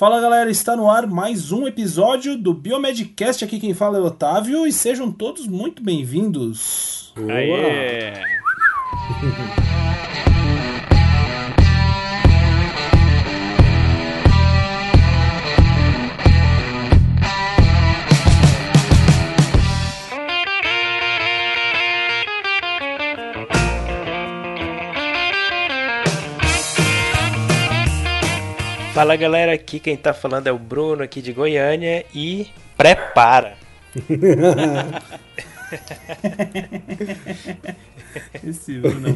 Fala galera, está no ar mais um episódio do Biomedcast. Aqui quem fala é o Otávio e sejam todos muito bem-vindos. Aê! Fala galera, aqui quem tá falando é o Bruno aqui de Goiânia e prepara. Esse Bruno é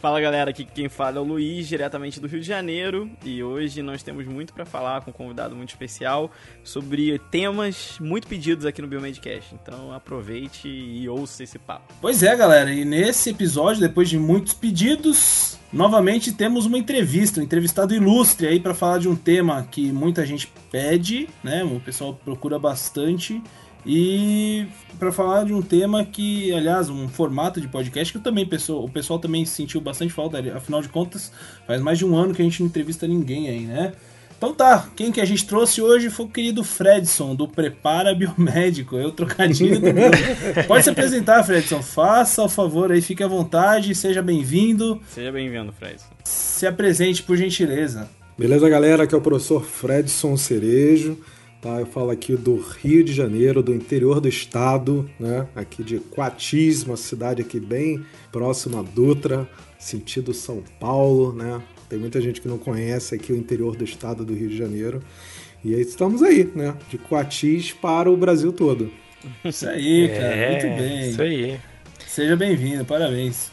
Fala galera, aqui quem fala é o Luiz, diretamente do Rio de Janeiro, e hoje nós temos muito para falar com um convidado muito especial sobre temas muito pedidos aqui no Biomedcast. Então aproveite e ouça esse papo. Pois é, galera, e nesse episódio, depois de muitos pedidos, novamente temos uma entrevista, um entrevistado ilustre aí para falar de um tema que muita gente pede, né? O pessoal procura bastante e para falar de um tema que, aliás, um formato de podcast que eu também pessoal, o pessoal também sentiu bastante falta, afinal de contas, faz mais de um ano que a gente não entrevista ninguém aí, né? Então tá, quem que a gente trouxe hoje foi o querido Fredson, do Prepara Biomédico, eu trocadilho do Pode se apresentar, Fredson, faça o favor aí, fique à vontade, seja bem-vindo. Seja bem-vindo, Fredson. Se apresente, por gentileza. Beleza, galera? Aqui é o professor Fredson Cerejo. Tá, eu falo aqui do Rio de Janeiro, do interior do estado, né? Aqui de Coatis, uma cidade aqui bem próxima a Dutra, sentido São Paulo, né? Tem muita gente que não conhece aqui o interior do estado do Rio de Janeiro. E aí estamos aí, né? De Coatis para o Brasil todo. Isso aí, cara. É, Muito bem. Isso aí. Seja bem-vindo, parabéns.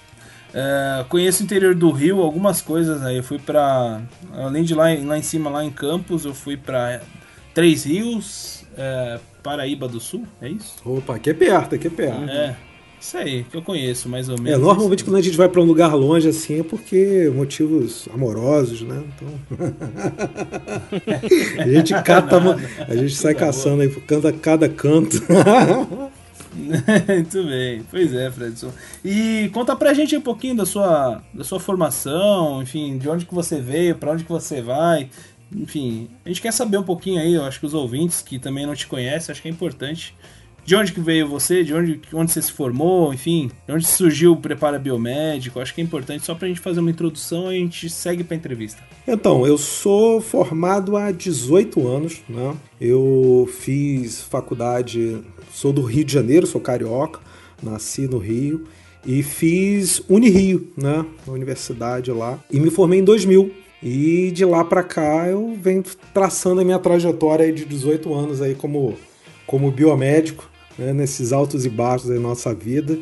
É, conheço o interior do Rio, algumas coisas aí. Eu fui pra. Além de lá, lá em cima, lá em Campos, eu fui pra Três Rios, é, Paraíba do Sul, é isso? Opa, aqui é perto, aqui é perto. É, isso aí, que eu conheço mais ou É, menos. normalmente quando a gente vai para um lugar longe assim é porque motivos amorosos, né? Então a gente cata, a gente sai caçando aí, canta cada canto. Muito bem, pois é, Fredson. E conta pra gente um pouquinho da sua, da sua formação, enfim, de onde que você veio, pra onde que você vai. Enfim, a gente quer saber um pouquinho aí, eu acho que os ouvintes que também não te conhecem, acho que é importante. De onde que veio você, de onde, onde você se formou, enfim, de onde surgiu o Prepara Biomédico, acho que é importante só pra gente fazer uma introdução e a gente segue pra entrevista. Então, eu sou formado há 18 anos, né? Eu fiz faculdade, sou do Rio de Janeiro, sou carioca, nasci no Rio e fiz Unirio, né? Na universidade lá, e me formei em 2000. E de lá para cá eu venho traçando a minha trajetória de 18 anos aí como, como biomédico, né? nesses altos e baixos da nossa vida.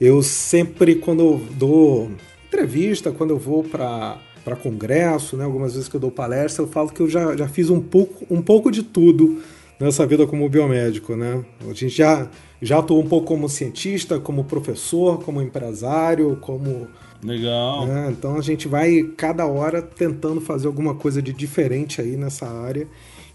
Eu sempre, quando eu dou entrevista, quando eu vou para congresso, né? algumas vezes que eu dou palestra, eu falo que eu já, já fiz um pouco, um pouco de tudo nessa vida como biomédico. Né? A gente já, já atuou um pouco como cientista, como professor, como empresário, como Legal. é, então a gente vai cada hora tentando fazer alguma coisa de diferente aí nessa área,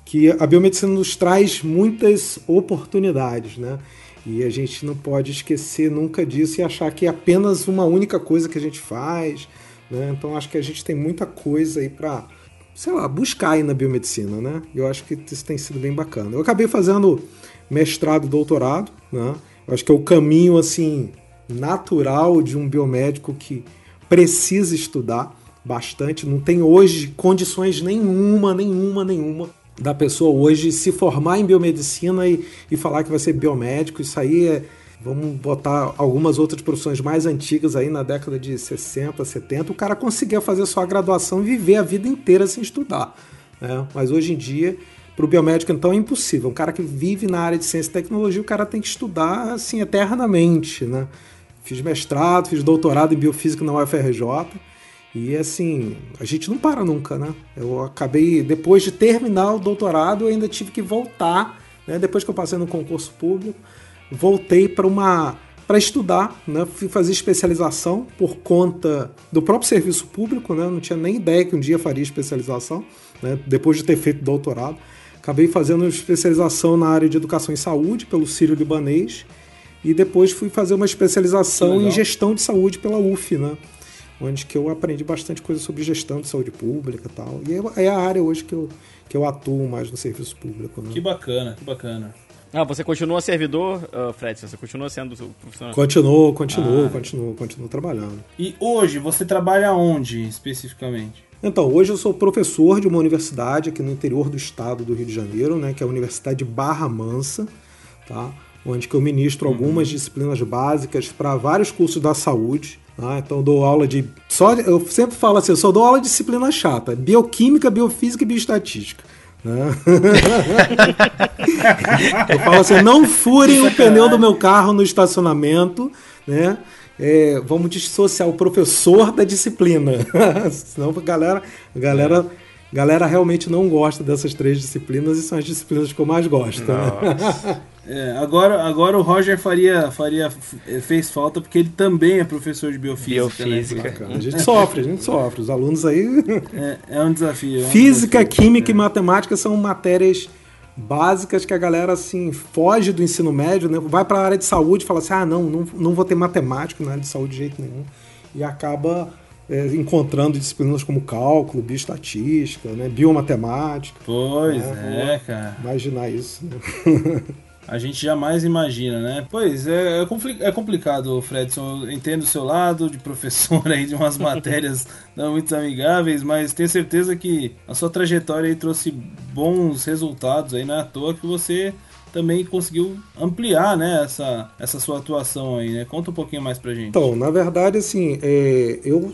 que a biomedicina nos traz muitas oportunidades, né? E a gente não pode esquecer nunca disso e achar que é apenas uma única coisa que a gente faz, né? Então acho que a gente tem muita coisa aí para, sei lá, buscar aí na biomedicina, né? Eu acho que isso tem sido bem bacana. Eu acabei fazendo mestrado, doutorado, né? Eu acho que é o caminho assim natural de um biomédico que precisa estudar bastante. Não tem hoje condições nenhuma, nenhuma, nenhuma da pessoa hoje se formar em biomedicina e, e falar que vai ser biomédico. Isso aí é. Vamos botar algumas outras profissões mais antigas aí na década de 60, 70. O cara conseguia fazer sua graduação e viver a vida inteira sem estudar. né? Mas hoje em dia, para o biomédico, então, é impossível. Um cara que vive na área de ciência e tecnologia, o cara tem que estudar assim eternamente. Né? Fiz mestrado, fiz doutorado em biofísica na UFRJ. E assim, a gente não para nunca, né? Eu acabei, depois de terminar o doutorado, eu ainda tive que voltar, né? Depois que eu passei no concurso público, voltei para uma para estudar, né? Fui fazer especialização por conta do próprio serviço público, né? Não tinha nem ideia que um dia faria especialização, né? Depois de ter feito doutorado, acabei fazendo especialização na área de educação e saúde pelo Sírio Libanês e depois fui fazer uma especialização em gestão de saúde pela UF, né? onde que eu aprendi bastante coisa sobre gestão de saúde pública e tal. E é, é a área hoje que eu, que eu atuo mais no serviço público. Né? Que bacana, que bacana. Ah, você continua servidor, uh, Fred? Você continua sendo profissional? Continuo, continuo, ah. continuo, continuo trabalhando. E hoje, você trabalha onde, especificamente? Então, hoje eu sou professor de uma universidade aqui no interior do estado do Rio de Janeiro, né, que é a Universidade de Barra Mansa, tá? Onde que eu ministro uhum. algumas disciplinas básicas para vários cursos da saúde. Tá? Então, eu dou aula de. Só, eu sempre falo assim, eu só dou aula de disciplina chata: bioquímica, biofísica e bioestatística. Né? eu falo assim: não furem o pneu do meu carro no estacionamento, né? É, vamos dissociar o professor da disciplina. Senão a galera, a galera, a galera realmente não gosta dessas três disciplinas e são as disciplinas que eu mais gosto. Né? É, agora, agora o Roger faria, faria, fez falta porque ele também é professor de biofísica. Né? Biofísica. Né? A gente sofre, a gente sofre. Os alunos aí. É, é um desafio. É um Física, desafio. química é. e matemática são matérias básicas que a galera assim foge do ensino médio, né? vai para a área de saúde e fala assim: ah, não, não, não vou ter matemática na área de saúde de jeito nenhum. E acaba é, encontrando disciplinas como cálculo, bioestatística, né? biomatemática. Pois né? é, cara. Imaginar isso. Né? A gente jamais imagina, né? Pois é, é, compli é complicado, Fredson. Eu entendo o seu lado de professor aí de umas matérias não muito amigáveis, mas tenho certeza que a sua trajetória aí trouxe bons resultados aí, não é toa que você também conseguiu ampliar, né, essa, essa sua atuação aí, né? Conta um pouquinho mais pra gente. Então, na verdade, assim, é, eu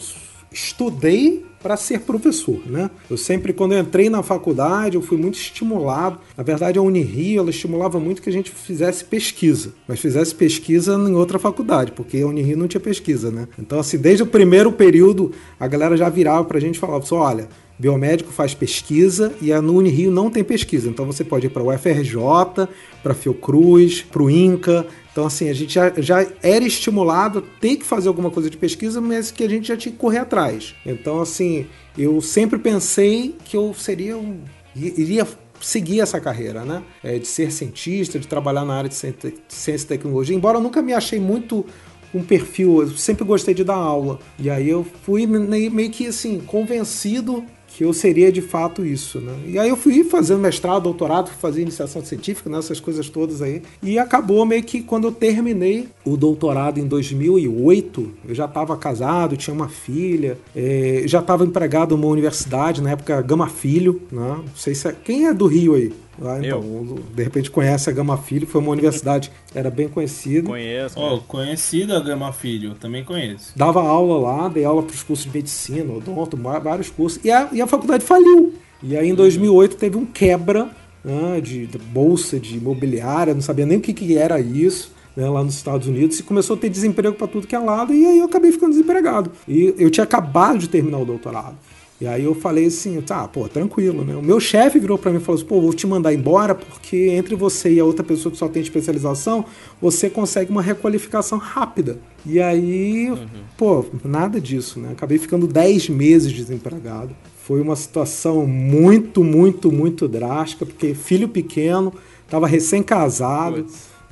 estudei para ser professor, né? Eu sempre, quando eu entrei na faculdade, eu fui muito estimulado. Na verdade, a Unirio, ela estimulava muito que a gente fizesse pesquisa, mas fizesse pesquisa em outra faculdade, porque a Unirio não tinha pesquisa, né? Então, assim, desde o primeiro período, a galera já virava para a gente e falava assim, olha, biomédico faz pesquisa e a Unirio não tem pesquisa. Então, você pode ir para o UFRJ, para Fiocruz, para o INCA, então, assim, a gente já, já era estimulado a ter que fazer alguma coisa de pesquisa, mas que a gente já tinha que correr atrás. Então, assim, eu sempre pensei que eu seria um, iria seguir essa carreira, né? É, de ser cientista, de trabalhar na área de ciência e tecnologia. Embora eu nunca me achei muito um perfil, eu sempre gostei de dar aula. E aí eu fui meio que assim, convencido que eu seria de fato isso, né? E aí eu fui fazendo mestrado, doutorado, fui fazer iniciação científica, né? essas coisas todas aí. E acabou meio que quando eu terminei o doutorado em 2008, eu já estava casado, tinha uma filha, é, já estava empregado numa universidade, na época Gama Filho, né? Não sei se é... Quem é do Rio aí? Ah, então, eu. de repente conhece a Gama Filho, foi uma universidade, era bem conhecida. Conheço. Oh, conhecida a Gama Filho, também conheço. Dava aula lá, dei aula para os cursos de medicina, odonto, vários cursos. E a, e a faculdade faliu. E aí em 2008 teve um quebra né, de, de, bolsa de imobiliária, não sabia nem o que, que era isso. Né, lá nos Estados Unidos e começou a ter desemprego para tudo que é lado e aí eu acabei ficando desempregado. E eu tinha acabado de terminar o doutorado. E aí eu falei assim, tá, pô, tranquilo, né? O meu chefe virou para mim e falou assim, pô, vou te mandar embora porque entre você e a outra pessoa que só tem especialização, você consegue uma requalificação rápida. E aí, uhum. pô, nada disso, né? Acabei ficando 10 meses desempregado. Foi uma situação muito, muito, muito drástica, porque filho pequeno, tava recém-casado,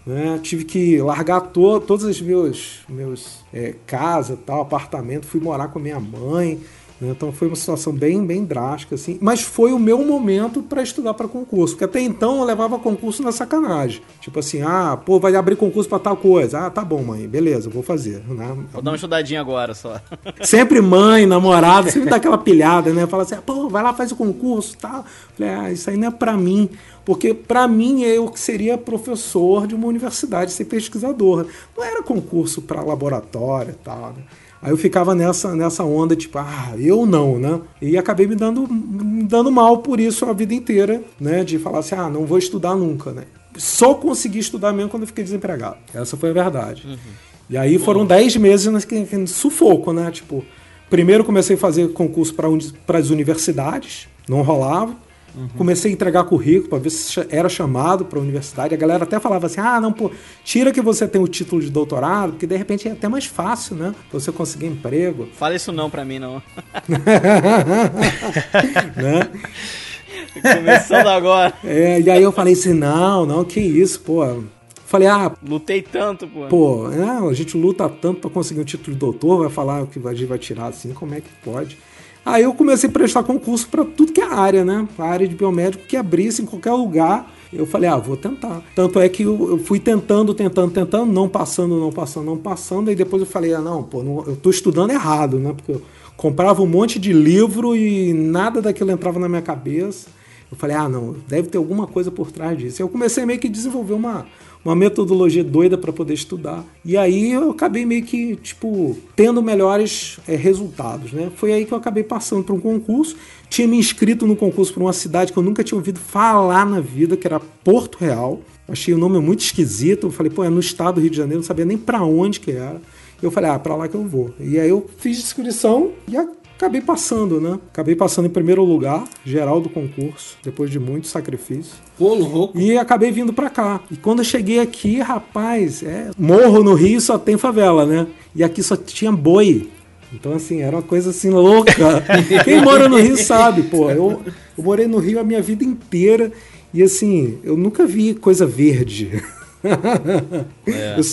né? Tive que largar to todos os meus, meus é, casa, tal, apartamento, fui morar com a minha mãe. Né? Então foi uma situação bem, bem drástica, assim. Mas foi o meu momento para estudar para concurso, porque até então eu levava concurso na sacanagem. Tipo assim, ah, pô, vai abrir concurso para tal coisa. Ah, tá bom, mãe, beleza, vou fazer. Né? Vou dar uma estudadinha agora só. Sempre mãe, namorada, sempre dá aquela pilhada, né? Fala assim, ah, pô, vai lá, faz o concurso tal. Falei, ah, isso aí não é para mim. Porque para mim eu seria professor de uma universidade, ser pesquisador. Não era concurso para laboratório e tal. Né? Aí eu ficava nessa, nessa onda, tipo, ah, eu não, né? E acabei me dando, me dando mal por isso a vida inteira, né? De falar assim, ah, não vou estudar nunca, né? Só consegui estudar mesmo quando eu fiquei desempregado. Essa foi a verdade. Uhum. E aí foram 10 meses de sufoco, né? Tipo, primeiro comecei a fazer concurso para as universidades, não rolava. Uhum. Comecei a entregar currículo para ver se era chamado para a universidade. A galera até falava assim: ah, não, pô, tira que você tem o título de doutorado, porque de repente é até mais fácil, né? Você conseguir emprego. Fala isso não para mim, não. né? Começando agora. É, e aí eu falei assim: não, não, que isso, pô Falei, ah. Lutei tanto, pô. Pô, é, a gente luta tanto para conseguir um título de doutor, vai falar que a gente vai tirar assim, como é que pode? Aí eu comecei a prestar concurso para tudo que é área, né? A área de biomédico que abrisse em qualquer lugar. Eu falei, ah, vou tentar. Tanto é que eu, fui tentando, tentando, tentando, não passando, não passando, não passando. E depois eu falei, ah, não, pô, não, eu tô estudando errado, né? Porque eu comprava um monte de livro e nada daquilo entrava na minha cabeça. Eu falei, ah, não, deve ter alguma coisa por trás disso. Eu comecei meio que desenvolver uma, uma metodologia doida para poder estudar. E aí eu acabei meio que, tipo, tendo melhores é, resultados, né? Foi aí que eu acabei passando para um concurso. Tinha me inscrito no concurso para uma cidade que eu nunca tinha ouvido falar na vida, que era Porto Real. Achei o nome muito esquisito. Eu falei, pô, é no estado do Rio de Janeiro, não sabia nem para onde que era. Eu falei, ah, para lá que eu vou. E aí eu fiz inscrição e acabei passando, né? Acabei passando em primeiro lugar, geral do concurso, depois de muito sacrifício. Pô, louco. E acabei vindo para cá. E quando eu cheguei aqui, rapaz, é, morro no Rio só tem favela, né? E aqui só tinha boi. Então, assim, era uma coisa assim louca. Quem mora no Rio sabe, pô. Eu, eu morei no Rio a minha vida inteira e, assim, eu nunca vi coisa verde. É. Eu...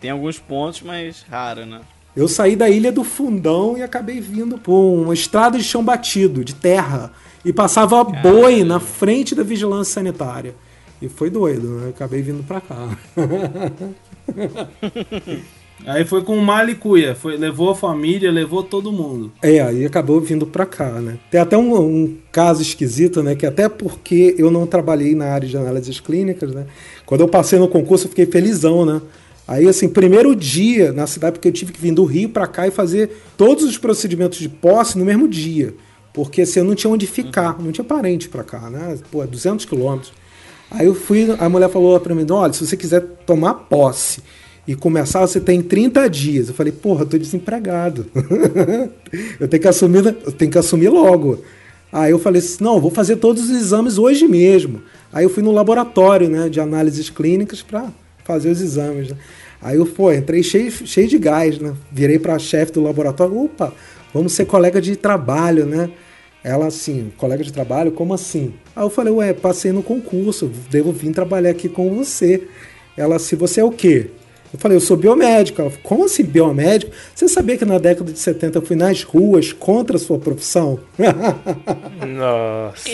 Tem alguns pontos, mas raro, né? Eu saí da Ilha do Fundão e acabei vindo por uma estrada de chão batido, de terra, e passava Caramba. boi na frente da vigilância sanitária. E foi doido, né? Acabei vindo pra cá. Aí foi com Malicuia, foi levou a família, levou todo mundo. É, aí acabou vindo pra cá, né? Tem até um, um, caso esquisito, né? Que até porque eu não trabalhei na área de análises clínicas, né? Quando eu passei no concurso, eu fiquei felizão, né? Aí, assim, primeiro dia na cidade, porque eu tive que vir do Rio para cá e fazer todos os procedimentos de posse no mesmo dia. Porque assim, eu não tinha onde ficar, não tinha parente para cá, né? Pô, 200 quilômetros. Aí eu fui, a mulher falou para mim: olha, se você quiser tomar posse e começar, você tem 30 dias. Eu falei: porra, eu tô desempregado. eu, tenho que assumir, eu tenho que assumir logo. Aí eu falei assim: não, vou fazer todos os exames hoje mesmo. Aí eu fui no laboratório né, de análises clínicas para fazer os exames. Né? Aí eu, pô, entrei cheio, cheio de gás, né? Virei para a chefe do laboratório, opa, vamos ser colega de trabalho, né? Ela assim, colega de trabalho, como assim? Aí eu falei, ué, passei no concurso, devo vir trabalhar aqui com você. Ela, se você é o quê? Eu falei, eu sou biomédico. Ela falou, como assim biomédico? Você sabia que na década de 70 eu fui nas ruas contra a sua profissão? Nossa.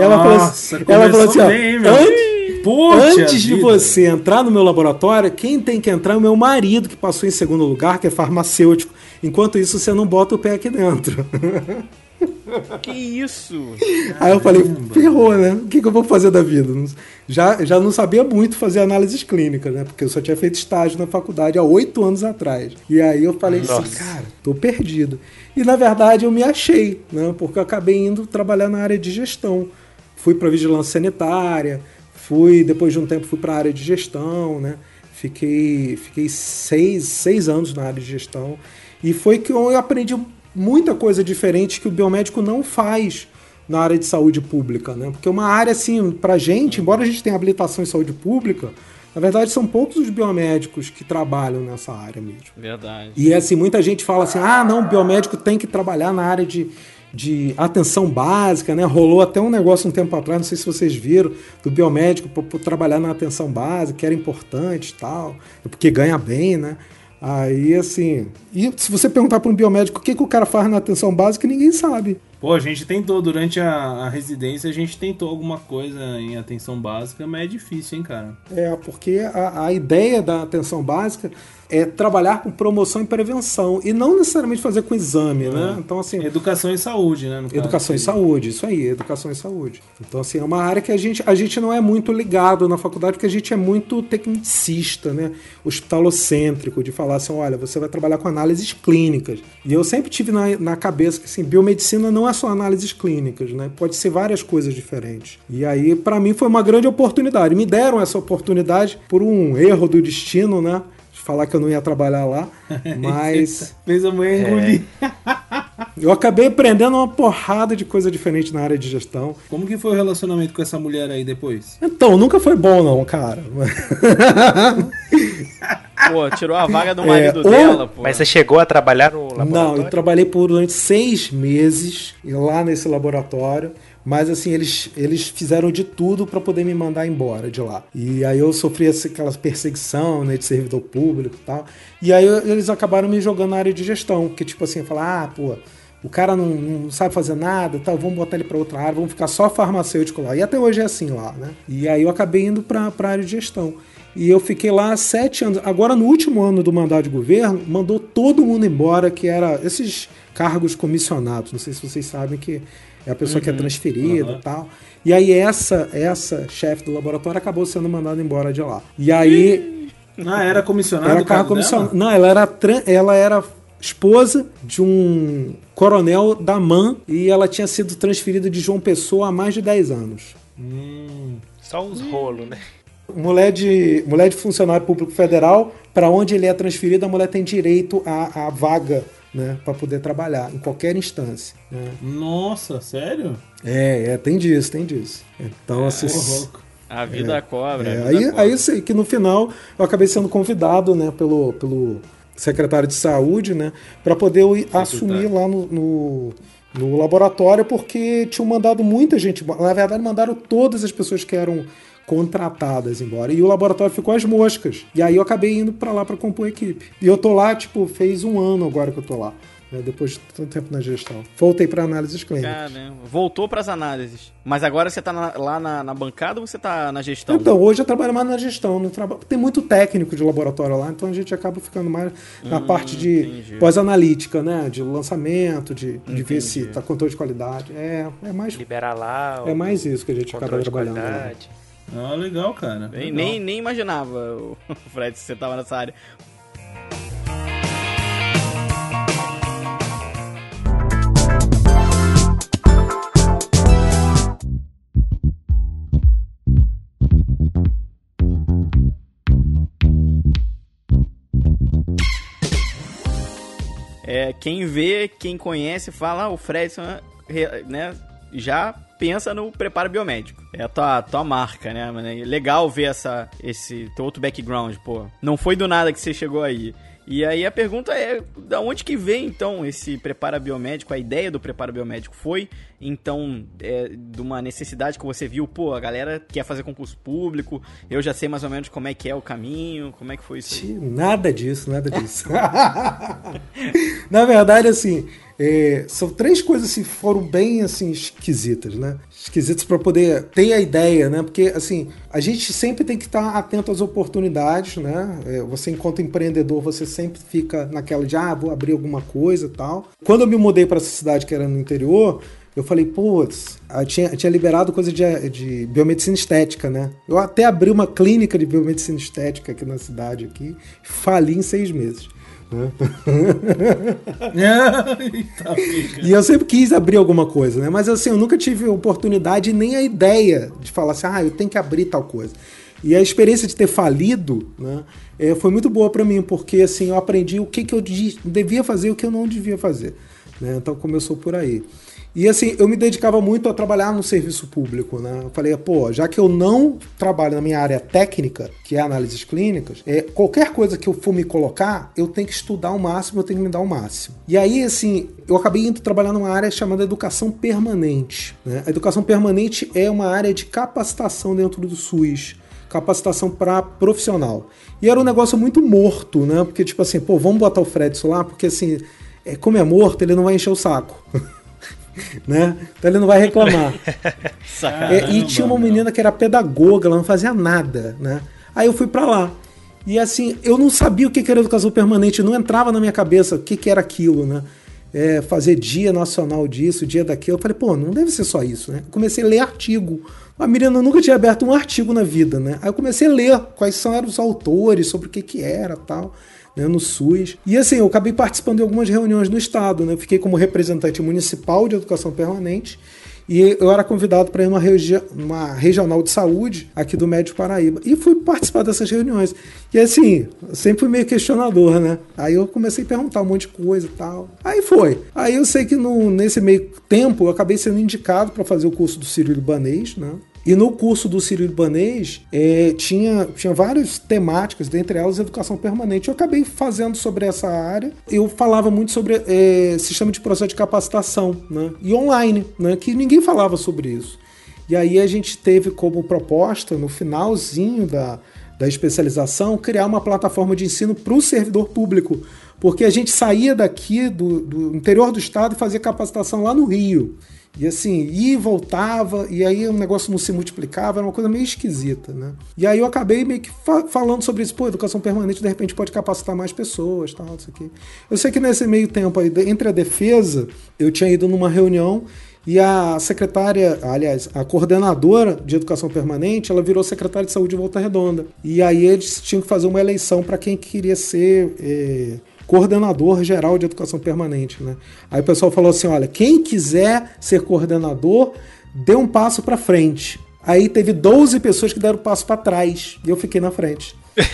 Ela falou assim, ela falou assim ó, antes, Antes de você entrar no meu laboratório, quem tem que entrar é o meu marido, que passou em segundo lugar, que é farmacêutico. Enquanto isso, você não bota o pé aqui dentro. Que isso? Aí eu falei, ferrou, né? O que, que eu vou fazer da vida? Já, já não sabia muito fazer análises clínicas, né? Porque eu só tinha feito estágio na faculdade há oito anos atrás. E aí eu falei assim, Nossa. assim, cara, tô perdido. E na verdade eu me achei, né? Porque eu acabei indo trabalhar na área de gestão. Fui para vigilância sanitária, Fui, depois de um tempo, fui para a área de gestão, né? Fiquei, fiquei seis, seis anos na área de gestão. E foi que eu aprendi muita coisa diferente que o biomédico não faz na área de saúde pública, né? Porque uma área, assim, pra gente, embora a gente tenha habilitação em saúde pública, na verdade, são poucos os biomédicos que trabalham nessa área mesmo. Verdade. E assim, muita gente fala assim: ah, não, o biomédico tem que trabalhar na área de, de atenção básica, né? Rolou até um negócio um tempo atrás, não sei se vocês viram, do biomédico para trabalhar na atenção básica, que era importante e tal, porque ganha bem, né? Aí, assim. E se você perguntar para um biomédico o que, que o cara faz na atenção básica, ninguém sabe. Pô, a gente tentou, durante a, a, residência, a gente tentou alguma coisa em atenção básica, mas é difícil, hein, cara? É, porque a, a ideia da atenção básica é trabalhar com promoção e prevenção e não necessariamente fazer com exame, né? é. Então assim, educação e saúde, né? Educação e saúde, isso aí, educação e saúde. Então assim, é uma área que a gente a gente não é muito ligado na faculdade porque a gente é muito tecnicista, né? Hospitalocêntrico de falar assim, olha, você vai trabalhar com análises clínicas. E eu sempre tive na, na cabeça que assim, biomedicina não é só análises clínicas, né? Pode ser várias coisas diferentes. E aí para mim foi uma grande oportunidade. Me deram essa oportunidade por um erro do destino, né? Falar que eu não ia trabalhar lá, mas. Fez a mãe engolir. É. Eu acabei aprendendo uma porrada de coisa diferente na área de gestão. Como que foi o relacionamento com essa mulher aí depois? Então, nunca foi bom, não, cara. Pô, tirou a vaga do é, marido é, dela, pô. Mas você chegou a trabalhar no laboratório? Não, eu trabalhei por durante seis meses lá nesse laboratório Mas assim, eles, eles fizeram de tudo para poder me mandar embora de lá. E aí eu sofri aquela perseguição, né, de servidor público e tal. E aí eles acabaram me jogando na área de gestão, que tipo assim, falar, ah, pô, o cara não, não, sabe fazer nada, tal, vamos botar ele para outra área, vamos ficar só farmacêutico lá. E até hoje é assim lá, né? E aí eu acabei indo para a área de gestão. E eu fiquei lá sete anos. Agora, no último ano do mandato de governo, mandou todo mundo embora, que era esses cargos comissionados. Não sei se vocês sabem que é a pessoa uhum, que é uhum. transferida e uhum. tal. E aí essa essa chefe do laboratório acabou sendo mandada embora de lá. E aí... Ah, era comissionado? Era cargo comissionado. Não, ela era, ela era esposa de um coronel da MAN e ela tinha sido transferida de João Pessoa há mais de 10 anos. Hum, só uns rolos, né? Mulher de, mulher de funcionário público federal, para onde ele é transferido, a mulher tem direito à, à vaga né, para poder trabalhar em qualquer instância. Né? Nossa, sério? É, é, tem disso, tem disso. Então, é, assim. A vida é, cobra. É, vida aí, cobra. aí sei que no final eu acabei sendo convidado, né, pelo, pelo secretário de saúde, né, para poder assumir lá no, no, no, laboratório, porque tinham mandado muita gente. Na verdade, mandaram todas as pessoas que eram contratadas embora. E o laboratório ficou às moscas. E aí eu acabei indo para lá para compor a equipe. E eu tô lá, tipo, fez um ano agora que eu tô lá né, depois de tanto tempo na gestão. Voltei para análises clínicas. Caramba. Voltou para as análises. Mas agora você está lá na, na, bancada ou você está na gestão? Então, hoje eu trabalho mais na gestão. No traba... Tem muito técnico de laboratório lá, então a gente acaba ficando mais na hum, parte de pós-analítica, né? De lançamento, de, de ver se está controle de qualidade. É, é mais. Liberar lá. É mais isso que a gente acaba trabalhando. Ah, legal, cara. Legal. Nem, nem imaginava, o Fred, se você estava nessa área. É, quem vê, quem conhece, fala, ah, o Fredson, né, já pensa no preparo biomédico. É a tua, tua marca, né? É legal ver essa, esse teu outro background, pô. Não foi do nada que você chegou aí. E aí a pergunta é, da onde que vem então esse preparo biomédico? A ideia do preparo biomédico foi então é, de uma necessidade que você viu, pô, a galera quer fazer concurso público, eu já sei mais ou menos como é que é o caminho, como é que foi isso? Aí? Nada disso, nada disso. Na verdade, assim, é, são três coisas que foram bem assim esquisitas, né? Esquisitas para poder ter a ideia, né? Porque assim a gente sempre tem que estar atento às oportunidades, né? É, você enquanto empreendedor você sempre fica naquela de ah vou abrir alguma coisa tal. Quando eu me mudei para essa cidade que era no interior eu falei, putz, tinha, tinha liberado coisa de, de biomedicina estética, né? Eu até abri uma clínica de biomedicina estética aqui na cidade, aqui, fali em seis meses. Né? e eu sempre quis abrir alguma coisa, né? Mas assim, eu nunca tive oportunidade nem a ideia de falar assim, ah, eu tenho que abrir tal coisa. E a experiência de ter falido né, é, foi muito boa para mim, porque assim, eu aprendi o que, que eu devia fazer e o que eu não devia fazer. Né? Então começou por aí. E assim, eu me dedicava muito a trabalhar no serviço público, né? Eu falei, pô, já que eu não trabalho na minha área técnica, que é análises clínicas, é, qualquer coisa que eu for me colocar, eu tenho que estudar o máximo, eu tenho que me dar o máximo. E aí, assim, eu acabei indo trabalhar numa área chamada educação permanente. Né? A educação permanente é uma área de capacitação dentro do SUS capacitação para profissional. E era um negócio muito morto, né? Porque, tipo assim, pô, vamos botar o Fredson lá, porque assim, é, como é morto, ele não vai encher o saco. né? Então ele não vai reclamar. é, e tinha uma menina que era pedagoga, ela não fazia nada, né? Aí eu fui para lá. E assim, eu não sabia o que era educação permanente, não entrava na minha cabeça o que, era aquilo, né? É, fazer dia nacional disso, dia daquilo. Eu falei, pô, não deve ser só isso, né? comecei a ler artigo. A menina nunca tinha aberto um artigo na vida, né? Aí eu comecei a ler quais são eram os autores, sobre o que que era tal né, no SUS. E assim, eu acabei participando de algumas reuniões no Estado, né? Fiquei como representante municipal de educação permanente e eu era convidado para ir numa, regi uma regional de saúde aqui do Médio Paraíba. E fui participar dessas reuniões. E assim, sempre fui meio questionador, né? Aí eu comecei a perguntar um monte de coisa e tal. Aí foi. Aí eu sei que no, nesse meio tempo eu acabei sendo indicado para fazer o curso do Sírio Libanês, né? E no curso do Ciro Ibanês é, tinha, tinha várias temáticas, dentre elas educação permanente. Eu acabei fazendo sobre essa área. Eu falava muito sobre é, sistema de processo de capacitação né? e online, né? que ninguém falava sobre isso. E aí a gente teve como proposta, no finalzinho da, da especialização, criar uma plataforma de ensino para o servidor público. Porque a gente saía daqui do, do interior do estado e fazia capacitação lá no Rio. E assim, ia e voltava, e aí o negócio não se multiplicava, era uma coisa meio esquisita, né? E aí eu acabei meio que fa falando sobre isso, pô, educação permanente de repente pode capacitar mais pessoas, tal, isso aqui. Eu sei que nesse meio tempo aí, entre a defesa, eu tinha ido numa reunião e a secretária, aliás, a coordenadora de educação permanente, ela virou secretária de saúde de Volta Redonda. E aí eles tinham que fazer uma eleição para quem queria ser eh, coordenador geral de educação permanente. Né? Aí o pessoal falou assim: olha, quem quiser ser coordenador, dê um passo para frente. Aí teve 12 pessoas que deram um passo para trás e eu fiquei na frente.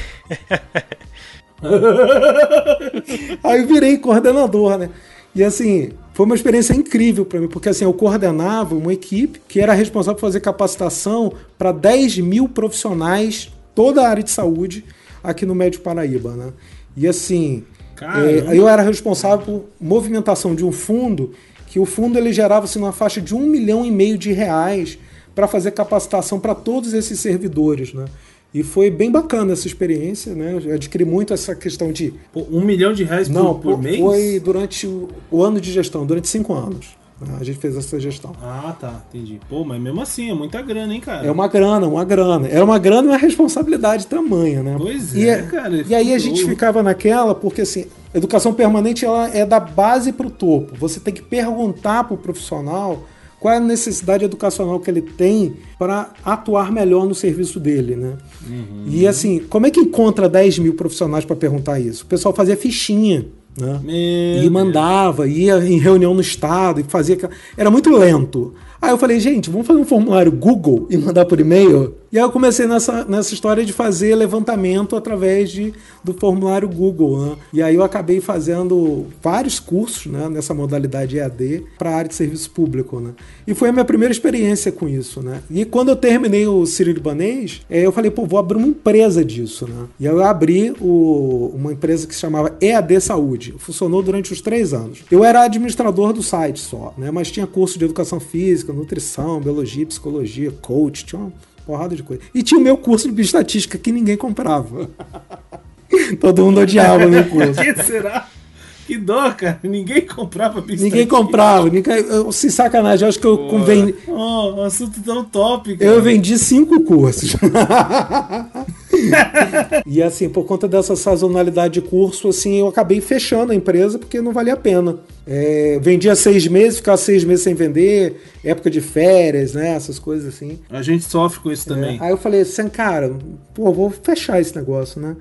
Aí eu virei coordenador, né? E assim, foi uma experiência incrível para mim, porque assim, eu coordenava uma equipe que era responsável por fazer capacitação para 10 mil profissionais, toda a área de saúde, aqui no Médio Paraíba, né? E assim, é, eu era responsável por movimentação de um fundo, que o fundo ele gerava assim, uma faixa de um milhão e meio de reais para fazer capacitação para todos esses servidores, né? E foi bem bacana essa experiência, né? Eu adquiri muito essa questão de. Um milhão de reais Não, por, por mês? Foi durante o, o, ano de gestão, durante cinco anos. Né? A gente fez essa gestão. Ah, tá, entendi. Pô, mas mesmo assim, é muita grana, hein, cara? É uma grana, uma grana. Era uma grana e uma responsabilidade tamanha, né? Pois e é, cara. E aí a gente ficava naquela, porque assim, educação permanente ela é da base para o topo. Você tem que perguntar para o profissional qual é a necessidade educacional que ele tem para atuar melhor no serviço dele, né? Uhum. E assim, como é que encontra 10 mil profissionais para perguntar isso? O pessoal fazia fichinha. Né? e mandava, ia em reunião no estado e fazia. Era muito lento. Aí eu falei, gente, vamos fazer um formulário Google e mandar por e-mail? E aí eu comecei nessa, nessa história de fazer levantamento através de, do formulário Google. Né? E aí eu acabei fazendo vários cursos né, nessa modalidade EAD para a área de serviço público. Né? E foi a minha primeira experiência com isso. Né? E quando eu terminei o Sírio-Libanês, é, eu falei, pô, vou abrir uma empresa disso. Né? E aí eu abri o, uma empresa que se chamava EAD Saúde. Funcionou durante os três anos. Eu era administrador do site só, né? mas tinha curso de educação física, nutrição, biologia, psicologia, coach, tinha uma porrada de coisa. E tinha o meu curso de bioestatística que ninguém comprava. Todo mundo odiava meu curso. que será? Que dó, cara. Ninguém comprava bioestatística. Ninguém comprava. Ninguém... Eu, se sacanagem, eu acho que eu Pô, vendi... Oh, assunto tão top, cara. Eu vendi cinco cursos. e assim, por conta dessa sazonalidade de curso, assim, eu acabei fechando a empresa porque não valia a pena. É, vendia seis meses, ficava seis meses sem vender, época de férias, né? Essas coisas assim. A gente sofre com isso também. É, aí eu falei assim, cara, pô, vou fechar esse negócio, né?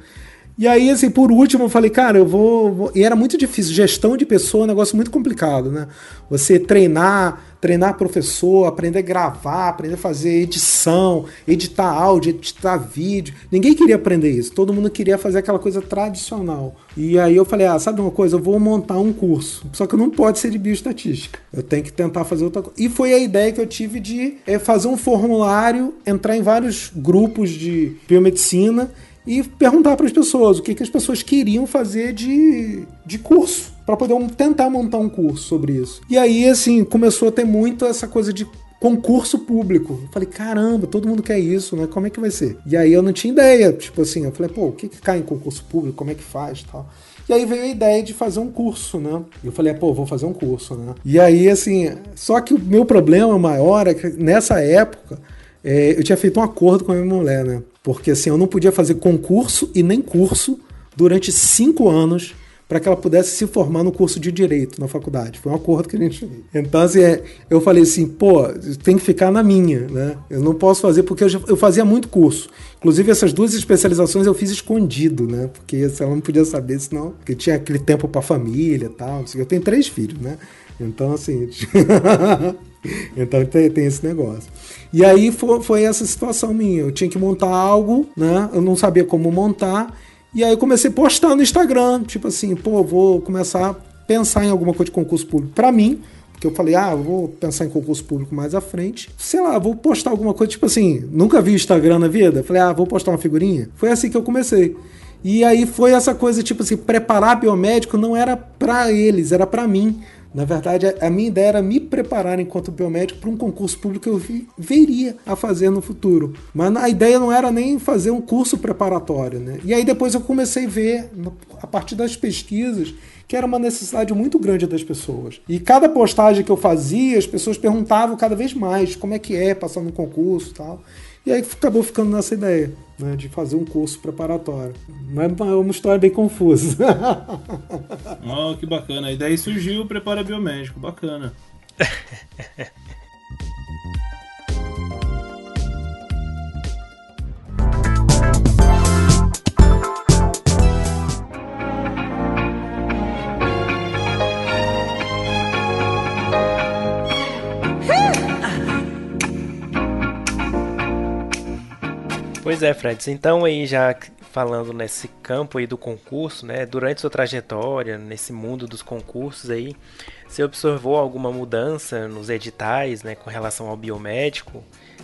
E aí, assim, por último, eu falei, cara, eu vou, vou. E era muito difícil. Gestão de pessoa é um negócio muito complicado, né? Você treinar, treinar professor, aprender a gravar, aprender a fazer edição, editar áudio, editar vídeo. Ninguém queria aprender isso. Todo mundo queria fazer aquela coisa tradicional. E aí eu falei, ah, sabe uma coisa? Eu vou montar um curso. Só que não pode ser de bioestatística. Eu tenho que tentar fazer outra coisa. E foi a ideia que eu tive de é, fazer um formulário, entrar em vários grupos de biomedicina e perguntar para as pessoas o que, que as pessoas queriam fazer de, de curso, para poder tentar montar um curso sobre isso. E aí, assim, começou a ter muito essa coisa de concurso público. Eu falei, caramba, todo mundo quer isso, né? Como é que vai ser? E aí eu não tinha ideia, tipo assim, eu falei, pô, o que, que cai em concurso público? Como é que faz tal? E aí veio a ideia de fazer um curso, né? E eu falei, pô, vou fazer um curso, né? E aí, assim, só que o meu problema maior é que nessa época é, eu tinha feito um acordo com a minha mulher, né? Porque assim, eu não podia fazer concurso e nem curso durante cinco anos para que ela pudesse se formar no curso de direito na faculdade. Foi um acordo que a gente. Então, assim, é, eu falei assim, pô, tem que ficar na minha, né? Eu não posso fazer, porque eu, já, eu fazia muito curso. Inclusive, essas duas especializações eu fiz escondido, né? Porque assim, ela não podia saber, senão. Porque tinha aquele tempo para família e tal. Eu tenho três filhos, né? Então, assim. então tem, tem, esse negócio. E aí foi, foi, essa situação minha. Eu tinha que montar algo, né? Eu não sabia como montar. E aí eu comecei a postar no Instagram, tipo assim, pô, vou começar a pensar em alguma coisa de concurso público para mim, que eu falei, ah, vou pensar em concurso público mais à frente. Sei lá, vou postar alguma coisa, tipo assim, nunca vi Instagram na vida. Falei, ah, vou postar uma figurinha. Foi assim que eu comecei. E aí foi essa coisa, tipo assim, preparar biomédico não era para eles, era para mim. Na verdade, a minha ideia era me preparar enquanto biomédico para um concurso público que eu veria a fazer no futuro. Mas a ideia não era nem fazer um curso preparatório, né? E aí depois eu comecei a ver, a partir das pesquisas, que era uma necessidade muito grande das pessoas. E cada postagem que eu fazia, as pessoas perguntavam cada vez mais como é que é passar no concurso e tal. E aí acabou ficando nessa ideia, né, de fazer um curso preparatório. Mas é uma história bem confusa. oh, que bacana. E daí surgiu o Prepara Biomédico, bacana. Pois é, Fred. Então aí já falando nesse campo aí do concurso, né? Durante sua trajetória nesse mundo dos concursos aí, você observou alguma mudança nos editais, né, com relação ao biomédico,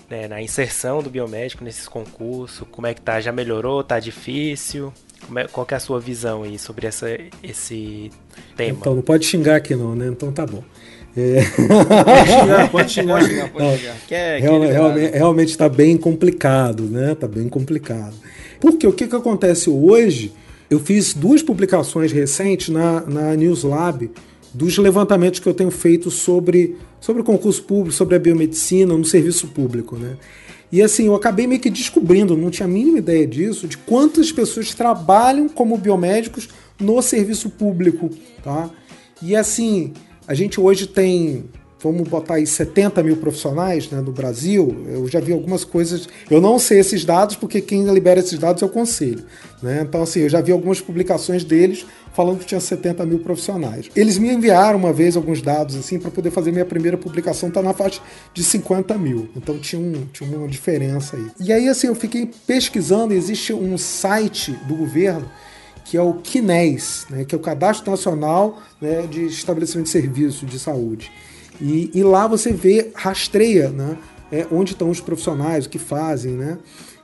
né, na inserção do biomédico nesses concursos? Como é que tá? Já melhorou? Tá difícil? É, qual é a sua visão aí sobre essa, esse tema? Então, não pode xingar aqui não, né? Então tá bom. É... Pode xingar, pode xingar, pode xingar, pode xingar. Quer, Real, realmente, realmente está bem complicado, né? Está bem complicado. Porque o que, que acontece hoje? Eu fiz duas publicações recentes na, na Newslab dos levantamentos que eu tenho feito sobre, sobre o concurso público, sobre a biomedicina no serviço público, né? E assim, eu acabei meio que descobrindo, não tinha a mínima ideia disso, de quantas pessoas trabalham como biomédicos no serviço público, tá? E assim, a gente hoje tem, vamos botar aí 70 mil profissionais né, no Brasil. Eu já vi algumas coisas. Eu não sei esses dados, porque quem libera esses dados é o Conselho. Né? Então, assim, eu já vi algumas publicações deles falando que tinha 70 mil profissionais. Eles me enviaram uma vez alguns dados assim para poder fazer minha primeira publicação, tá na faixa de 50 mil. Então tinha, um, tinha uma diferença aí. E aí assim eu fiquei pesquisando, existe um site do governo que é o CNES, né, que é o Cadastro Nacional né, de Estabelecimento de Serviço de Saúde. E, e lá você vê, rastreia né, é, onde estão os profissionais, o que fazem. Né?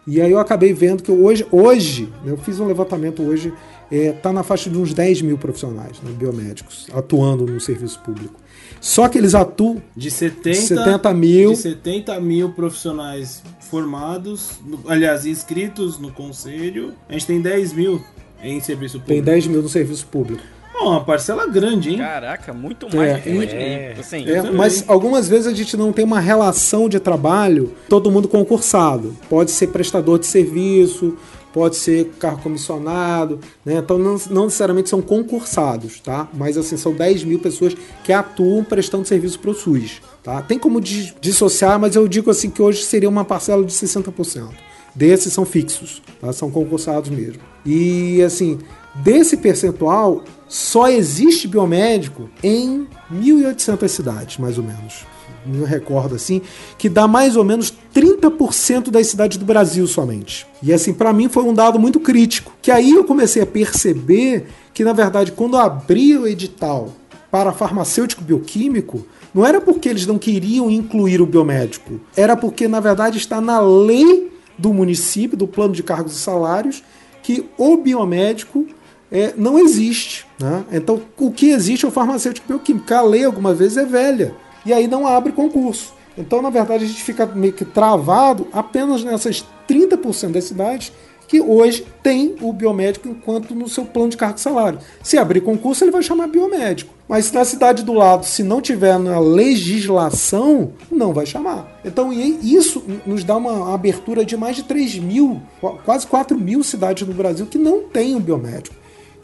E aí eu acabei vendo que hoje, hoje né, eu fiz um levantamento hoje, está é, tá na faixa de uns 10 mil profissionais né, biomédicos atuando no serviço público. Só que eles atuam de 70, 70 mil. De 70 mil profissionais formados, aliás, inscritos no conselho, a gente tem 10 mil em serviço público. Tem 10 mil no serviço público. uma parcela grande, hein? Caraca, muito mais é, do que é, assim, é, Mas algumas vezes a gente não tem uma relação de trabalho, todo mundo concursado. Pode ser prestador de serviço, pode ser carro comissionado, né? Então não, não, necessariamente são concursados, tá? Mas assim, são 10 mil pessoas que atuam prestando serviço para o SUS. Tá? Tem como dissociar, mas eu digo assim que hoje seria uma parcela de 60% desses são fixos, tá? são concursados mesmo. E assim, desse percentual, só existe biomédico em 1.800 cidades, mais ou menos. Me recordo assim, que dá mais ou menos 30% das cidades do Brasil somente. E assim, para mim foi um dado muito crítico, que aí eu comecei a perceber que na verdade quando eu abri o edital para farmacêutico bioquímico, não era porque eles não queriam incluir o biomédico, era porque na verdade está na lei do município, do plano de cargos e salários, que o biomédico é, não existe. Né? Então, o que existe é o farmacêutico bioquímico. A lei, algumas vezes, é velha. E aí não abre concurso. Então, na verdade, a gente fica meio que travado apenas nessas 30% das cidades que hoje tem o biomédico enquanto no seu plano de cargo e salário. Se abrir concurso, ele vai chamar biomédico. Mas na cidade do lado, se não tiver na legislação, não vai chamar. Então isso nos dá uma abertura de mais de 3 mil, quase 4 mil cidades no Brasil que não tem o biomédico.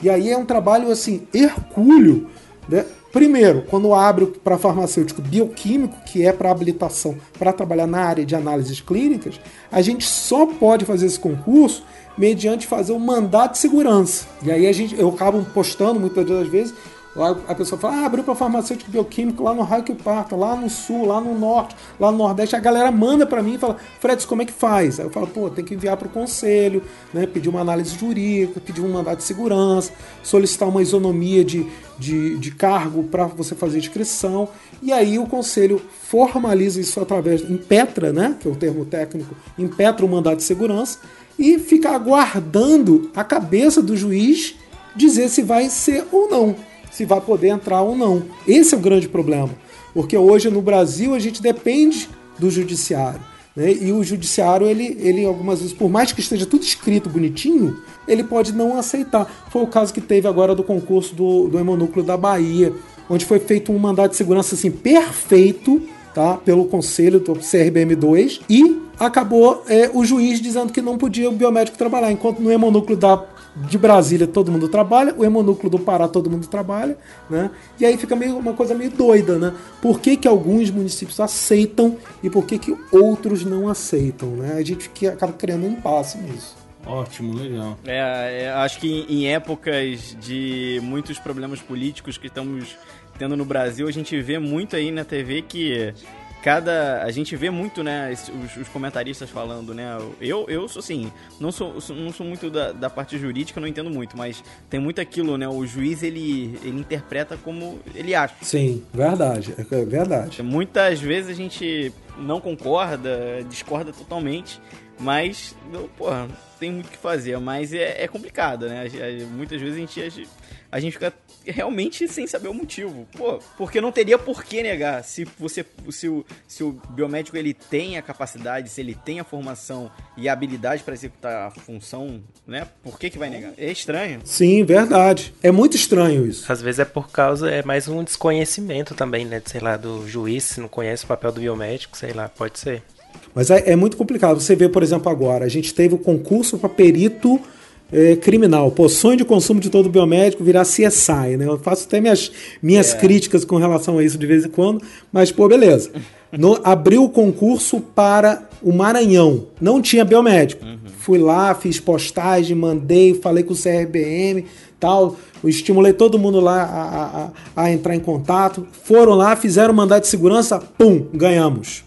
E aí é um trabalho assim, hercúleo. Né? Primeiro, quando abre para farmacêutico bioquímico, que é para habilitação para trabalhar na área de análises clínicas, a gente só pode fazer esse concurso mediante fazer um mandato de segurança. E aí a gente, eu acabo postando muitas das vezes A pessoa fala, ah, abriu para farmacêutico bioquímico lá no raio que parta, lá no sul, lá no norte, lá no nordeste. A galera manda para mim e fala, Fred, como é que faz? Aí eu falo, pô, tem que enviar para o conselho, né, pedir uma análise jurídica, pedir um mandado de segurança, solicitar uma isonomia de, de, de cargo para você fazer inscrição. E aí o conselho formaliza isso através, impetra, né, que é o termo técnico, impetra o mandado de segurança e fica aguardando a cabeça do juiz dizer se vai ser ou não se vai poder entrar ou não. Esse é o grande problema, porque hoje no Brasil a gente depende do judiciário. Né? E o judiciário, ele, ele algumas vezes, por mais que esteja tudo escrito bonitinho, ele pode não aceitar. Foi o caso que teve agora do concurso do, do Hemonúcleo da Bahia, onde foi feito um mandado de segurança assim perfeito, tá? Pelo conselho do CRBM2 e acabou é, o juiz dizendo que não podia o biomédico trabalhar, enquanto no hemonúcleo da de Brasília todo mundo trabalha, o hemonúcleo do Pará todo mundo trabalha, né? E aí fica meio, uma coisa meio doida, né? Por que, que alguns municípios aceitam e por que, que outros não aceitam, né? A gente fica, acaba criando um impasse nisso. Ótimo, legal. É, é, acho que em épocas de muitos problemas políticos que estamos tendo no Brasil, a gente vê muito aí na TV que cada. A gente vê muito, né, os, os, comentaristas falando, né? Eu, eu sou assim, não sou, não sou muito da, da parte jurídica, não entendo muito, mas tem muito aquilo, né? O juiz ele, ele interpreta como ele acha. Sim, verdade, é verdade. Muitas vezes a gente não concorda, discorda totalmente, mas, porra, tem muito o que fazer, mas é, é complicado, né? Muitas vezes a gente, a gente fica realmente sem saber o motivo. Pô, porque não teria por que negar. Se você se o, se o biomédico ele tem a capacidade, se ele tem a formação e a habilidade para executar a função, né? Por que que vai negar? É estranho. Sim, verdade. É muito estranho isso. Às vezes é por causa é mais um desconhecimento também, né, sei lá, do juiz, se não conhece o papel do biomédico, sei lá, pode ser. Mas é, é muito complicado. Você vê, por exemplo, agora, a gente teve o concurso para perito é, criminal. Pô, sonho de consumo de todo biomédico virar CSI, né? Eu faço até minhas, minhas é. críticas com relação a isso de vez em quando, mas, pô, beleza. No, abriu o concurso para o Maranhão. Não tinha biomédico. Uhum. Fui lá, fiz postagem, mandei, falei com o CRBM, tal. estimulei todo mundo lá a, a, a entrar em contato. Foram lá, fizeram mandado de segurança, pum, ganhamos.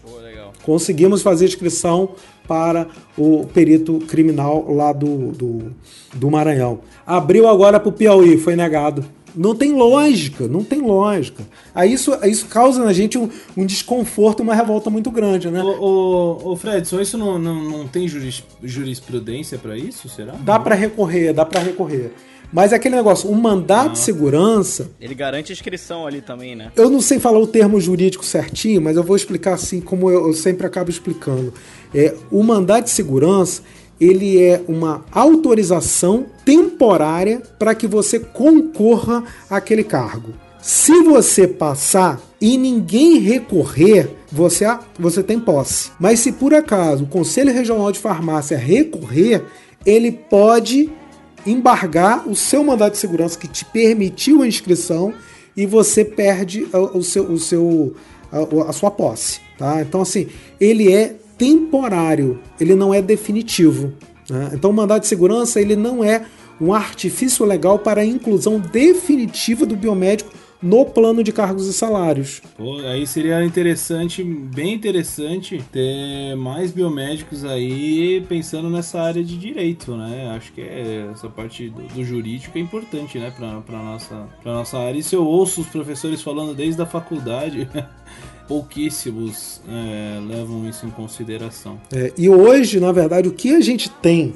Conseguimos fazer inscrição para o perito criminal lá do, do, do Maranhão. Abriu agora para o Piauí, foi negado. Não tem lógica, não tem lógica. Aí isso, isso causa na gente um, um desconforto, uma revolta muito grande, né? Ô, ô, ô Fredson, isso não, não, não tem juris, jurisprudência para isso, será? Dá para recorrer, dá para recorrer. Mas é aquele negócio, o mandato ah. de segurança. Ele garante inscrição ali também, né? Eu não sei falar o termo jurídico certinho, mas eu vou explicar assim como eu, eu sempre acabo explicando. É, o mandato de segurança ele é uma autorização temporária para que você concorra àquele cargo. Se você passar e ninguém recorrer, você, você tem posse. Mas se por acaso o Conselho Regional de Farmácia recorrer, ele pode embargar o seu mandato de segurança que te permitiu a inscrição e você perde o seu, o seu, a, a sua posse. Tá? Então, assim, ele é temporário, ele não é definitivo. Né? Então, o mandato de segurança ele não é um artifício legal para a inclusão definitiva do biomédico no plano de cargos e salários. Pô, aí seria interessante, bem interessante, ter mais biomédicos aí pensando nessa área de direito, né? Acho que é, essa parte do, do jurídico é importante, né, pra, nossa, pra nossa área. Isso eu ouço os professores falando desde a faculdade. pouquíssimos é, levam isso em consideração. É, e hoje, na verdade, o que a gente tem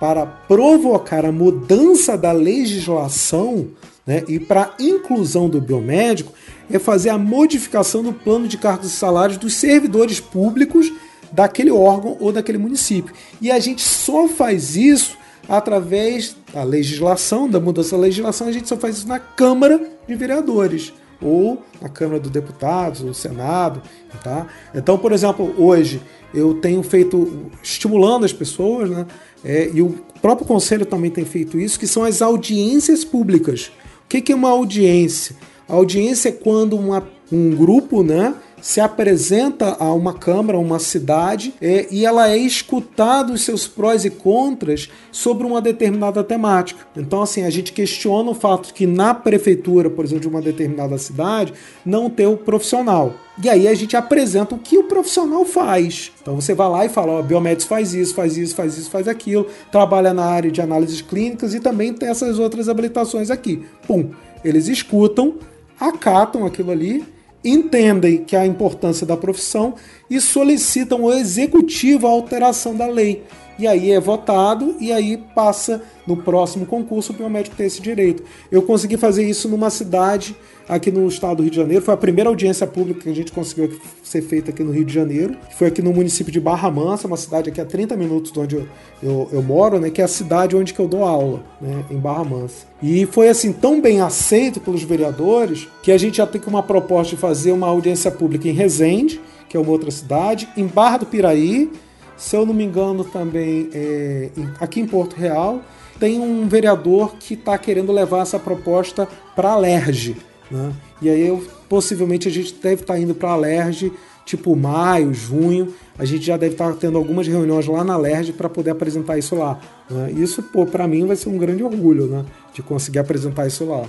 para provocar a mudança da legislação né? E para inclusão do biomédico é fazer a modificação do plano de cargos e salários dos servidores públicos daquele órgão ou daquele município. E a gente só faz isso através da legislação, da mudança da legislação, a gente só faz isso na Câmara de Vereadores ou na Câmara dos Deputados, ou Senado, tá? Então, por exemplo, hoje eu tenho feito estimulando as pessoas, né? É, e o próprio Conselho também tem feito isso, que são as audiências públicas que, que é uma audiência? A audiência é quando uma, um grupo né, se apresenta a uma Câmara, a uma cidade, é, e ela é escutada os seus prós e contras sobre uma determinada temática. Então, assim, a gente questiona o fato que na prefeitura, por exemplo, de uma determinada cidade, não ter o profissional. E aí a gente apresenta o que o profissional faz. Então você vai lá e fala, ó, Biomédicos faz isso, faz isso, faz isso, faz aquilo, trabalha na área de análises clínicas e também tem essas outras habilitações aqui. Pum, eles escutam, acatam aquilo ali, entendem que a importância da profissão e solicitam ao executivo a alteração da lei. E aí é votado e aí passa no próximo concurso o biomédico ter esse direito. Eu consegui fazer isso numa cidade aqui no estado do Rio de Janeiro. Foi a primeira audiência pública que a gente conseguiu ser feita aqui no Rio de Janeiro. Foi aqui no município de Barra Mansa, uma cidade aqui a 30 minutos de onde eu, eu, eu moro, né? Que é a cidade onde que eu dou aula, né? Em Barra Mansa. E foi assim tão bem aceito pelos vereadores que a gente já tem uma proposta de fazer uma audiência pública em Resende, que é uma outra cidade, em Barra do Piraí, se eu não me engano também é, aqui em Porto Real, tem um vereador que está querendo levar essa proposta para a Alerj. Né? E aí eu, possivelmente a gente deve estar tá indo para a Alerj tipo maio, junho, a gente já deve estar tá tendo algumas reuniões lá na LERJ para poder apresentar isso lá. Né? Isso, pô, para mim vai ser um grande orgulho, né? De conseguir apresentar isso lá.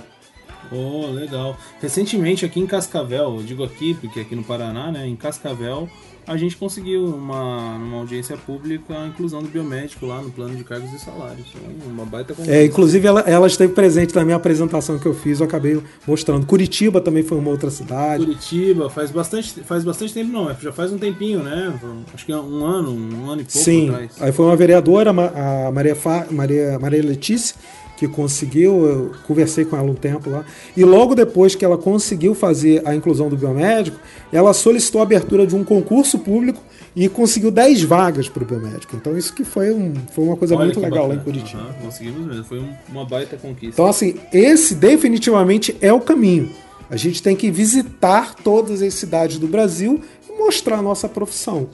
Oh, legal. Recentemente aqui em Cascavel, eu digo aqui porque aqui no Paraná, né? Em Cascavel, a gente conseguiu uma, uma audiência pública a inclusão do biomédico lá no plano de cargos e salários. Uma baita conversa. É, inclusive ela, ela esteve presente na minha apresentação que eu fiz, eu acabei mostrando. Curitiba também foi uma outra cidade. Curitiba, faz bastante, faz bastante tempo, não, é, já faz um tempinho, né? Acho que é um ano, um ano e pouco Sim, atrás. aí foi uma vereadora, a Maria, Fa, Maria, Maria Letícia, que conseguiu, eu conversei com ela um tempo lá, e logo depois que ela conseguiu fazer a inclusão do biomédico, ela solicitou a abertura de um concurso público e conseguiu 10 vagas para o biomédico. Então isso que foi, um, foi uma coisa Olha muito legal bacana. lá em Curitiba. Uhum, conseguimos mesmo, foi uma baita conquista. Então assim, esse definitivamente é o caminho. A gente tem que visitar todas as cidades do Brasil mostrar a nossa profissão.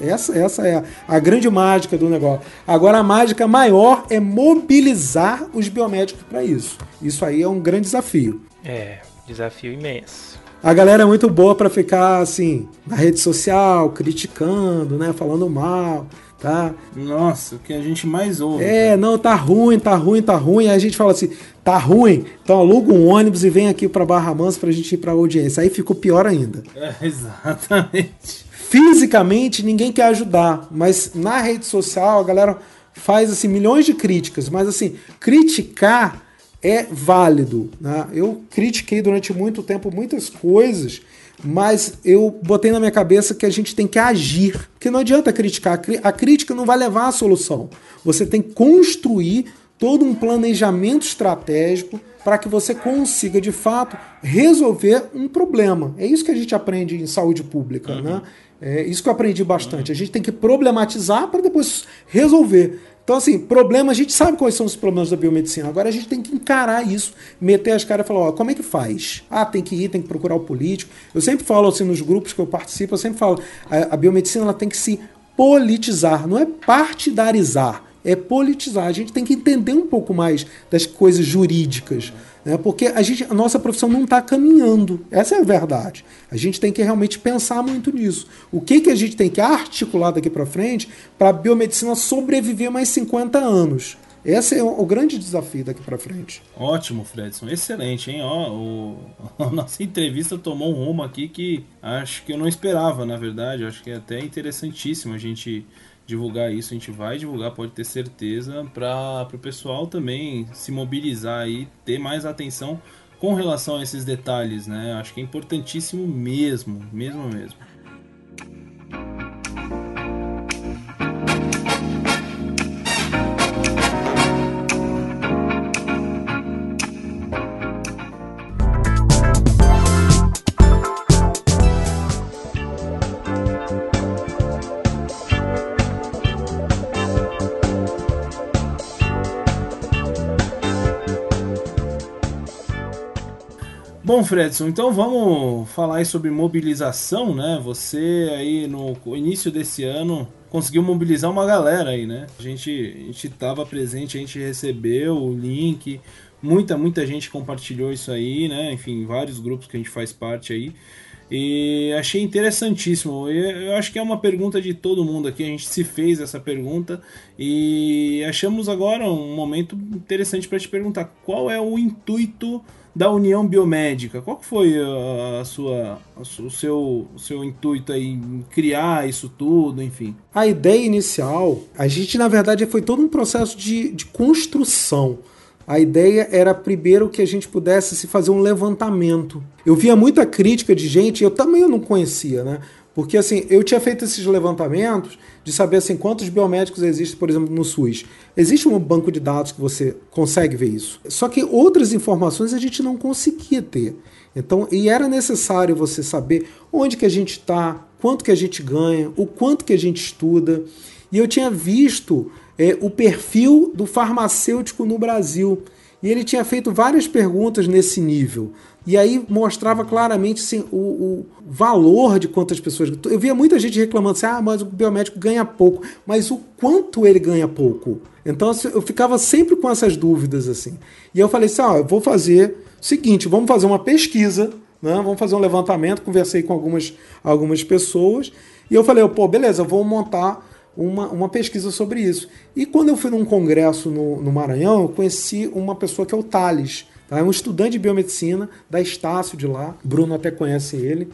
Essa, essa é a, a, grande mágica do negócio. Agora, a mágica maior é mobilizar os biomédicos para isso. Isso aí é um grande desafio. É, desafio imenso. A galera é muito boa para ficar assim na rede social, criticando, né, falando mal tá? Nossa, o que a gente mais ouve. É, cara. não, tá ruim, tá ruim, tá ruim. Aí a gente fala assim, tá ruim, então aluga um ônibus e vem aqui para Barra Mansa pra gente ir pra audiência. Aí ficou pior ainda. É, exatamente. Fisicamente, ninguém quer ajudar, mas na rede social a galera faz assim milhões de críticas, mas assim, criticar é válido. Né? Eu critiquei durante muito tempo muitas coisas mas eu botei na minha cabeça que a gente tem que agir. Porque não adianta criticar, a crítica não vai levar à solução. Você tem que construir todo um planejamento estratégico para que você consiga, de fato, resolver um problema. É isso que a gente aprende em saúde pública, uhum. né? É isso que eu aprendi bastante. A gente tem que problematizar para depois resolver. Então, assim, problema, a gente sabe quais são os problemas da biomedicina. Agora a gente tem que encarar isso, meter as caras e falar, ó, como é que faz? Ah, tem que ir, tem que procurar o político. Eu sempre falo assim nos grupos que eu participo, eu sempre falo, a, a biomedicina ela tem que se politizar, não é partidarizar, é politizar. A gente tem que entender um pouco mais das coisas jurídicas. Né? Porque a, gente, a nossa profissão não está caminhando. Essa é a verdade. A gente tem que realmente pensar muito nisso. O que, que a gente tem que articular daqui para frente para a biomedicina sobreviver mais 50 anos? Esse é o, grande desafio daqui para frente. Ótimo, Fredson. Excelente, hein? Ó, o, a nossa entrevista tomou um rumo aqui que acho que eu não esperava, na verdade. Acho que é até interessantíssimo a gente divulgar isso, a gente vai divulgar, pode ter certeza, para o pessoal também se mobilizar e ter mais atenção com relação a esses detalhes, né? Acho que é importantíssimo mesmo, mesmo mesmo. Bom, Fredson, então vamos falar sobre mobilização, né? Você aí no início desse ano conseguiu mobilizar uma galera aí, né? A gente gente tava presente, a gente recebeu o link, muita muita gente compartilhou isso aí, né? Enfim, vários grupos que a gente faz parte aí. E achei interessantíssimo. Eu acho que é uma pergunta de todo mundo aqui. A gente se fez essa pergunta e achamos agora um momento interessante para te perguntar qual é o intuito da União Biomédica. Qual foi a, sua, o, seu, o seu intuito aí em criar isso tudo, enfim? A ideia inicial, a gente na verdade foi todo um processo de, de construção. A ideia era primeiro que a gente pudesse se fazer um levantamento. Eu via muita crítica de gente, eu também não conhecia, né? Porque assim, eu tinha feito esses levantamentos de saber assim quantos biomédicos existem, por exemplo, no SUS. Existe um banco de dados que você consegue ver isso. Só que outras informações a gente não conseguia ter. Então, e era necessário você saber onde que a gente está, quanto que a gente ganha, o quanto que a gente estuda. E eu tinha visto é, o perfil do farmacêutico no Brasil. E ele tinha feito várias perguntas nesse nível. E aí mostrava claramente assim, o, o, valor de quantas pessoas. Eu via muita gente reclamando assim: ah, mas o biomédico ganha pouco. Mas o quanto ele ganha pouco? Então assim, eu ficava sempre com essas dúvidas assim. E eu falei assim: ah, eu vou fazer o seguinte: vamos fazer uma pesquisa, né? vamos fazer um levantamento. Conversei com algumas, algumas pessoas. E eu falei: pô, beleza, vou montar uma, uma pesquisa sobre isso. E quando eu fui num congresso no, no Maranhão, eu conheci uma pessoa que é o Thales. Tá? É um estudante de biomedicina da Estácio de lá. Bruno até conhece ele.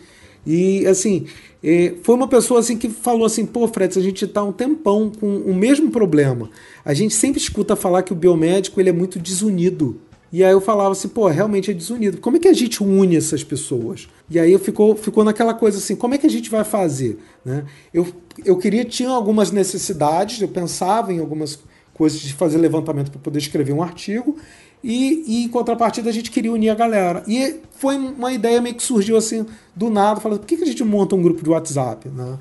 E assim, é, foi uma pessoa assim que falou assim: pô, Fred, a gente está um tempão com o mesmo problema. A gente sempre escuta falar que o biomédico ele é muito desunido. E aí eu falava assim, pô, realmente é desunido. Como é que a gente une essas pessoas? E aí ficou, ficou naquela coisa assim, como é que a gente vai fazer? Né? Eu, eu queria, tinha algumas necessidades, eu pensava em algumas coisas de fazer levantamento para poder escrever um artigo, e, e, em contrapartida a gente queria unir a galera. E foi uma ideia meio que surgiu assim do nada, falando, por que, que a gente monta um grupo de WhatsApp? Né?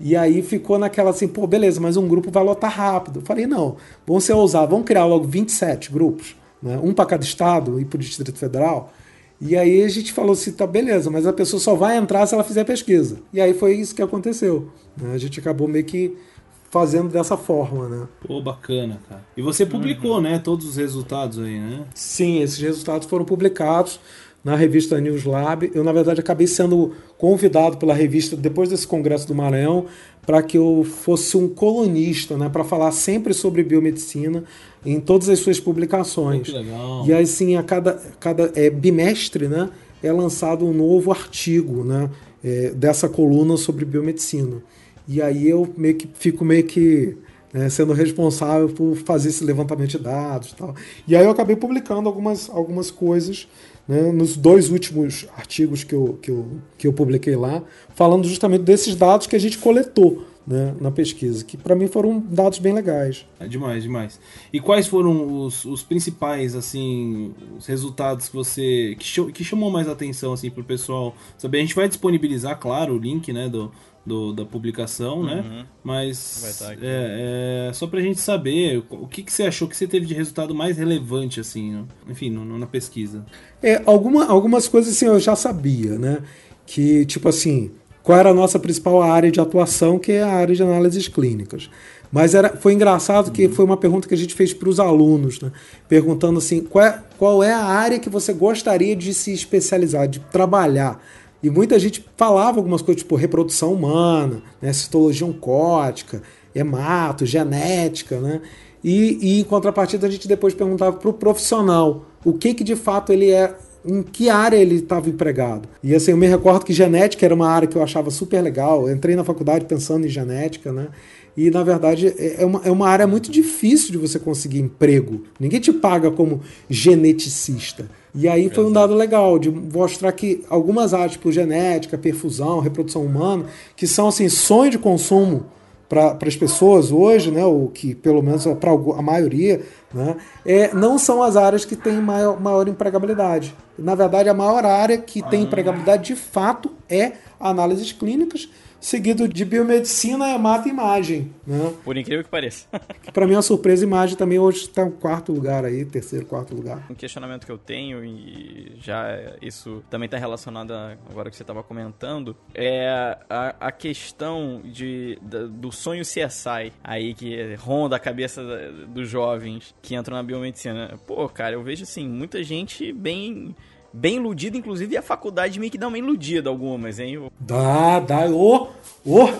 E aí ficou naquela assim, pô, beleza, mas um grupo vai lotar rápido. Eu falei, não, vamos ser ousados, vamos criar logo 27 grupos né? um para cada estado e para o Distrito Federal. E aí a gente falou assim, tá beleza, mas a pessoa só vai entrar se ela fizer pesquisa. E aí foi isso que aconteceu. Né? A gente acabou meio que fazendo dessa forma, né? Pô, bacana, cara. E você publicou, uhum. né, todos os resultados aí, né? Sim, esses resultados foram publicados na revista News Lab. Eu, na verdade, acabei sendo convidado pela revista, depois desse congresso do Maranhão, para que eu fosse um colunista, né, para falar sempre sobre biomedicina em todas as suas publicações. legal. E assim, a cada, cada é, bimestre, né, é lançado um novo artigo, né, é, dessa coluna sobre biomedicina. E aí eu meio que fico meio que né, sendo responsável por fazer esse levantamento de dados, e tal. E aí eu acabei publicando algumas, algumas coisas né, nos dois últimos artigos que eu, que, eu, que eu publiquei lá, falando justamente desses dados que a gente coletou né, na pesquisa, que para mim foram dados bem legais. É demais, demais. E quais foram os, os principais, assim, os resultados que você que, que chamou mais atenção assim para o pessoal saber? A gente vai disponibilizar, claro, o link, né, do, do, da publicação, né? uhum. né? Mas é, é, só pra gente saber o que, que você achou que você teve de resultado mais relevante, assim, enfim, no, na pesquisa. É, alguma, algumas coisas assim eu já sabia, né? Que, tipo assim, qual era a nossa principal área de atuação, que é a área de análises clínicas. Mas era, foi engraçado que foi uma pergunta que a gente fez para os alunos, né? perguntando assim: qual é, qual é a área que você gostaria de se especializar, de trabalhar? E muita gente falava algumas coisas, tipo reprodução humana, né, citologia oncótica, hemato, genética, né? E, e em contrapartida a gente depois perguntava para o profissional o que, que de fato ele é, em que área ele estava empregado. E assim, eu me recordo que genética era uma área que eu achava super legal. Eu entrei na faculdade pensando em genética, né? E na verdade é, é uma, é uma área muito difícil de você conseguir emprego. Ninguém te paga como geneticista. E aí foi um dado legal de mostrar que algumas áreas, tipo genética, perfusão, reprodução humana, que são assim sonho de consumo para as pessoas hoje, né, ou que pelo menos para a maioria, né, é, não são as áreas que têm maior, maior empregabilidade. Na verdade, a maior área que tem ah. empregabilidade de fato é análises clínicas seguido de biomedicina, é mata imagem. Né? Por incrível que pareça. Para mim, é uma surpresa, imagem também hoje está em quarto lugar aí, terceiro, quarto lugar. Um questionamento que eu tenho, e já isso também está relacionado a, agora que você estava comentando, é a, a questão de, da, do sonho CSI aí que ronda a cabeça dos jovens que entram na biomedicina. Pô, cara, eu vejo assim, muita gente bem bem iludido, inclusive a faculdade meio que dá uma iludida algumas, hein? Dá, dá. Ô,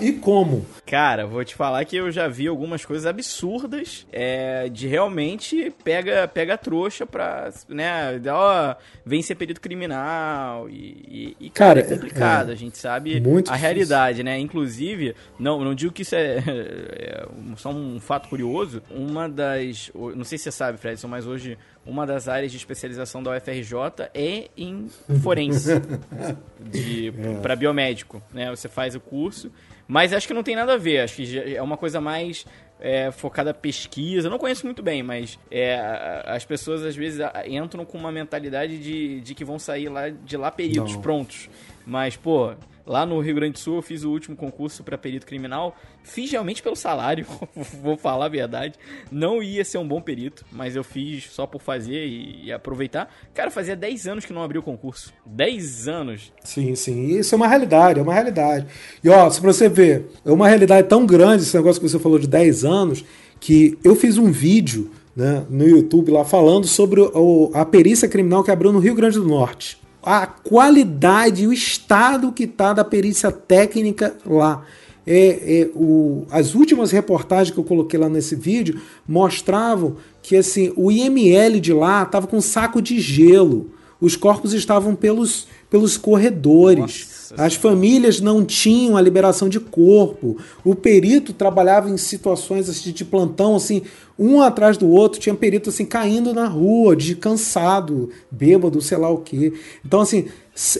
e como? Cara, vou te falar que eu já vi algumas coisas absurdas é, de realmente pega, pega trouxa pra, né, ó, vem ser período criminal e, e, e cara, cara, é complicado, é, a gente sabe a realidade, né? Inclusive, não, não digo que isso é, é só um fato curioso, uma das, não sei se você sabe, Fredson, mas hoje uma das áreas de especialização da UFRJ é em forense, é. para biomédico, né? Você faz o curso, mas acho que não tem nada a ver, acho que é uma coisa mais é, focada pesquisa. Eu não conheço muito bem, mas é, as pessoas às vezes entram com uma mentalidade de, de que vão sair lá de lá peritos não. prontos. Mas, pô, Lá no Rio Grande do Sul eu fiz o último concurso para perito criminal. Fiz realmente pelo salário, vou falar a verdade. Não ia ser um bom perito, mas eu fiz só por fazer e, e aproveitar. Cara, fazia 10 anos que não abri o concurso. 10 anos. Sim, sim. Isso é uma realidade, é uma realidade. E ó, se você ver, é uma realidade tão grande esse negócio que você falou de 10 anos, que eu fiz um vídeo né, no YouTube lá falando sobre o, a perícia criminal que abriu no Rio Grande do Norte a qualidade, o estado que está da perícia técnica lá. É, é, o, as últimas reportagens que eu coloquei lá nesse vídeo mostravam que assim o IML de lá estava com um saco de gelo. Os corpos estavam pelos, pelos corredores. As famílias não tinham a liberação de corpo. O perito trabalhava em situações assim, de plantão, assim, um atrás do outro. Tinha perito assim caindo na rua, de cansado, bêbado, sei lá o quê. Então, assim,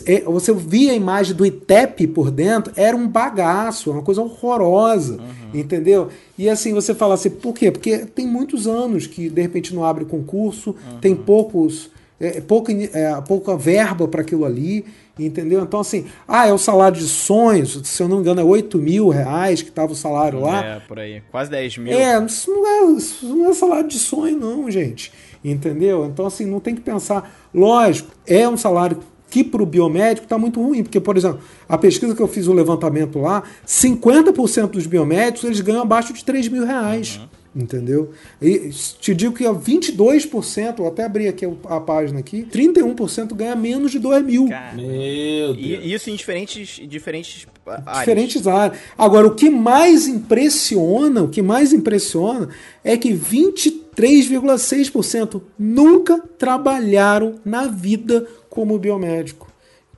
é, você via a imagem do ITEP por dentro, era um bagaço, uma coisa horrorosa, uhum. entendeu? E assim, você fala assim, por quê? Porque tem muitos anos que de repente não abre concurso, uhum. tem poucos é, é, pouca, é, pouca verba para aquilo ali, entendeu? Então, assim, ah, é o salário de sonhos, se eu não me engano, é 8 mil reais que estava o salário lá. É, por aí, quase 10 mil. É, isso não é, isso não é salário de sonho, não, gente, entendeu? Então, assim, não tem que pensar. Lógico, é um salário que para o biomédico está muito ruim, porque, por exemplo, a pesquisa que eu fiz o levantamento lá, 50% dos biomédicos eles ganham abaixo de 3 mil reais. Uhum. Entendeu? E te digo que 22%, vou até abrir aqui a página aqui, 31% ganha menos de 2 mil. Meu Deus. E isso em diferentes, diferentes áreas. Diferentes áreas. Agora, o que mais impressiona, o que mais impressiona é que 23,6% nunca trabalharam na vida como biomédico.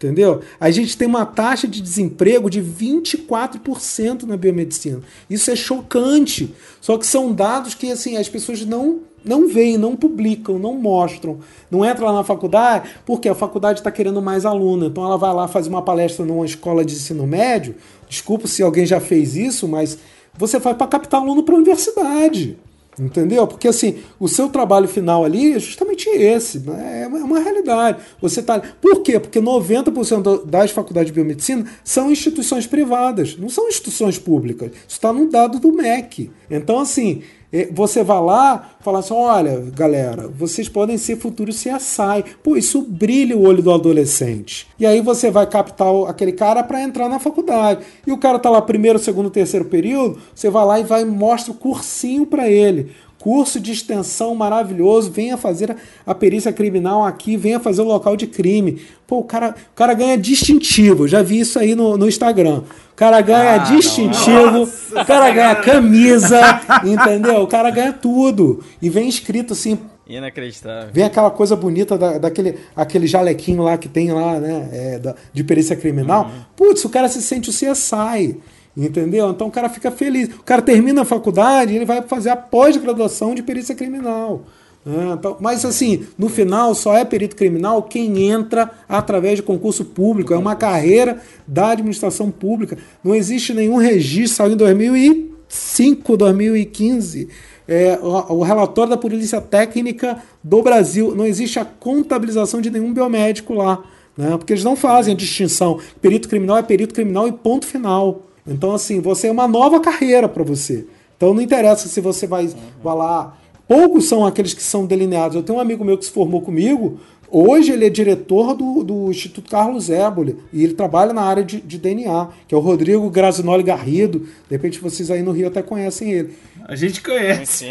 Entendeu? A gente tem uma taxa de desemprego de 24% na biomedicina. Isso é chocante. Só que são dados que assim as pessoas não não veem, não publicam, não mostram. Não entra lá na faculdade, porque a faculdade está querendo mais aluno. Então ela vai lá fazer uma palestra numa escola de ensino médio. Desculpa se alguém já fez isso, mas você vai para captar aluno para a universidade. Entendeu? Porque assim, o seu trabalho final ali é justamente esse. Né? É uma realidade. Você tá. Por quê? Porque 90% das faculdades de biomedicina são instituições privadas, não são instituições públicas. Isso está no dado do MEC. Então, assim, você vai lá fala assim: olha, galera, vocês podem ser futuros CSI. Pô, isso brilha o olho do adolescente. E aí você vai captar aquele cara para entrar na faculdade. E o cara tá lá primeiro, segundo, terceiro período, você vai lá e vai mostra o cursinho para ele curso de extensão maravilhoso, venha fazer a perícia criminal aqui, venha fazer o local de crime. Pô, o cara, o cara ganha distintivo, já vi isso aí no, no Instagram. O cara ganha ah, distintivo, nossa, o cara ganha camisa, entendeu? O cara ganha tudo. E vem escrito assim. Inacreditável. Vem aquela coisa bonita da, daquele aquele jalequinho lá que tem lá, né? É, da, de perícia criminal. Uhum. Putz, o cara se sente o CSI. Entendeu? Então o cara fica feliz. O cara termina a faculdade ele vai fazer a pós-graduação de perícia criminal. É, então, mas assim, no final só é perito criminal quem entra através de concurso público. É uma carreira da administração pública. Não existe nenhum registro, saiu em 2005, 2015. É, o, o relatório da Polícia Técnica do Brasil. Não existe a contabilização de nenhum biomédico lá. Né? Porque eles não fazem a distinção. Perito criminal é perito criminal e ponto final. Então, assim, você é uma nova carreira para você. Então, não interessa se você vai, uhum. vai lá. Poucos são aqueles que são delineados. Eu tenho um amigo meu que se formou comigo. Hoje ele é diretor do, do Instituto Carlos Éboli e ele trabalha na área de, de DNA, que é o Rodrigo Grazinoli Garrido. De repente vocês aí no Rio até conhecem ele. A gente conhece.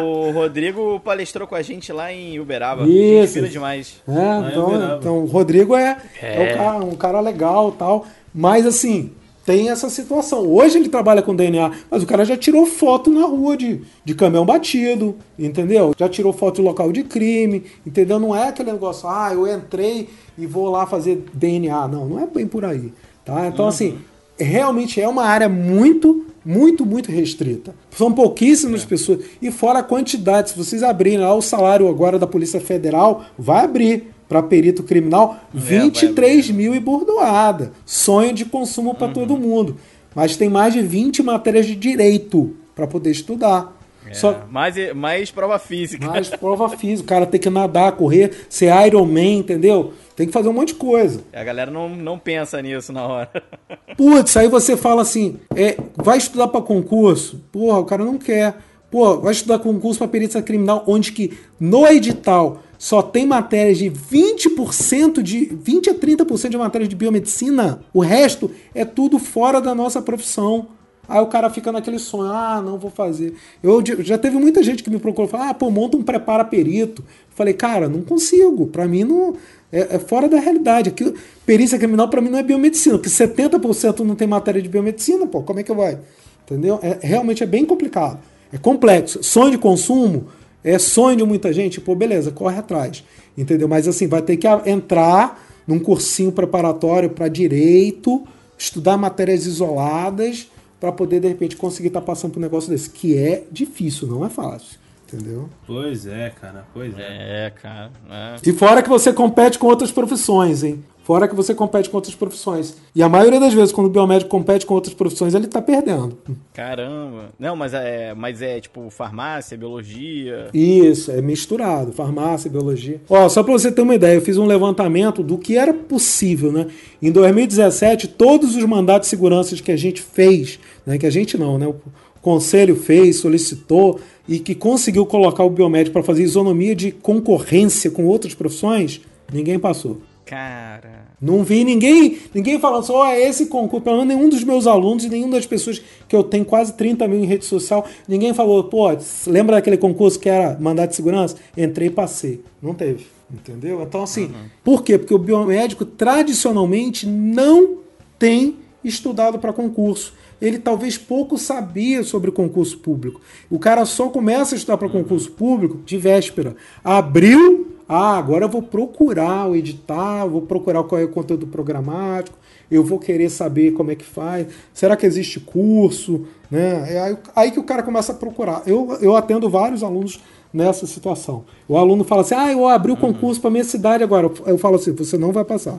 o Rodrigo palestrou com a gente lá em Uberaba. Isso. Gente demais. É, então, então o Rodrigo é, é. é um, cara, um cara legal tal. Mas assim, tem essa situação. Hoje ele trabalha com DNA, mas o cara já tirou foto na rua de, de caminhão batido, entendeu? Já tirou foto de local de crime, entendeu? Não é aquele negócio, ah, eu entrei e vou lá fazer DNA. Não, não é bem por aí, tá? Então, assim, uhum. assim, realmente é uma área muito, muito, muito restrita. São pouquíssimas é. pessoas. E fora a quantidade, se vocês abrirem lá o salário agora da Polícia Federal, vai abrir para perito criminal, 23 é, mil e bordoada. Sonho de consumo para uhum. todo mundo. Mas tem mais de 20 matérias de direito para poder estudar. É, Só... mais, mais prova física. Mais prova física. O cara tem que nadar, correr, ser Iron Man, entendeu? Tem que fazer um monte de coisa. A galera não, não pensa nisso na hora. Putz, aí você fala assim: é, vai estudar para concurso? Porra, o cara não quer. Pô, vai estudar concurso para perícia criminal, onde que no edital só tem matérias de 20% de 20 a 30% de matérias de biomedicina, o resto é tudo fora da nossa profissão. Aí o cara fica naquele sonho, ah, não vou fazer. Eu já teve muita gente que me procurou, falou, ah, pô, monta um prepara perito. falei, cara, não consigo. Para mim não é, é, fora da realidade. Aqui, perícia criminal para mim não é biomedicina, porque 70% não tem matéria de biomedicina, pô, como é que vai? Entendeu? É, realmente é bem complicado. É complexo. Sonho de consumo, é sonho de muita gente, pô, beleza, corre atrás. Entendeu? Mas assim, vai ter que entrar num cursinho preparatório para direito, estudar matérias isoladas para poder de repente conseguir estar tá passando por um negócio desse, que é difícil, não é fácil. Entendeu? Pois é, cara, pois é. É, cara. É. E fora que você compete com outras profissões, hein? Fora que você compete com outras profissões. E a maioria das vezes, quando o biomédico compete com outras profissões, ele tá perdendo. Caramba. Não, mas é, mas é tipo farmácia, biologia. Isso, é misturado. Farmácia, biologia. Ó, só pra você ter uma ideia, eu fiz um levantamento do que era possível, né? Em 2017, todos os mandatos de segurança que a gente fez, né? Que a gente não, né? O conselho fez, solicitou e que conseguiu colocar o biomédico para fazer isonomia de concorrência com outras profissões, ninguém passou. Cara. Não vi ninguém ninguém falando só, oh, é esse concurso. Pelo menos nenhum dos meus alunos e nenhum das pessoas que eu tenho quase 30 mil em rede social, ninguém falou, pô, lembra daquele concurso que era mandato de segurança? Entrei e passei. Não teve. Entendeu? Então, assim, uhum. por quê? Porque o biomédico tradicionalmente não tem estudado para concurso. Ele talvez pouco sabia sobre concurso público. O cara só começa a estudar para concurso público de véspera. Abriu ah, agora eu vou procurar o editar, vou procurar qual é o conteúdo programático, eu vou querer saber como é que faz, será que existe curso? Né? É aí, aí que o cara começa a procurar. Eu, eu atendo vários alunos nessa situação. O aluno fala assim: ah, eu abri o concurso para minha cidade agora. Eu falo assim: você não vai passar.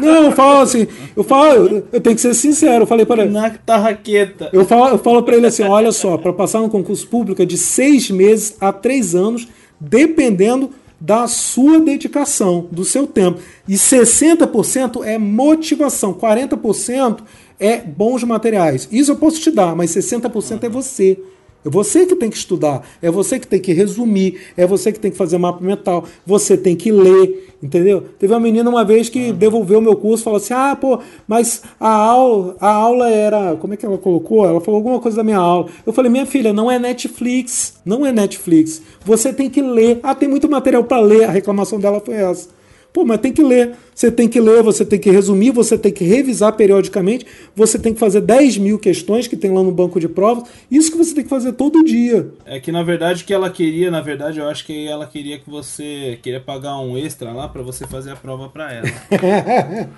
Não, eu falo assim, eu falo, eu tenho que ser sincero, eu falei para ele. Na tarraqueta. Eu falo, eu falo para ele assim: olha só, para passar no concurso público é de seis meses a três anos dependendo da sua dedicação, do seu tempo. E 60% é motivação, 40% é bons materiais. Isso eu posso te dar, mas 60% é você. É você que tem que estudar, é você que tem que resumir, é você que tem que fazer mapa mental, você tem que ler, entendeu? Teve uma menina uma vez que uhum. devolveu o meu curso, falou assim: "Ah, pô, mas a aula, a aula era, como é que ela colocou? Ela falou alguma coisa da minha aula". Eu falei: "Minha filha, não é Netflix, não é Netflix. Você tem que ler. Ah, tem muito material para ler". A reclamação dela foi essa. Pô, mas tem que ler. Você tem que ler, você tem que resumir, você tem que revisar periodicamente, você tem que fazer 10 mil questões que tem lá no banco de provas. Isso que você tem que fazer todo dia. É que na verdade o que ela queria, na verdade, eu acho que ela queria que você queria pagar um extra lá para você fazer a prova para ela.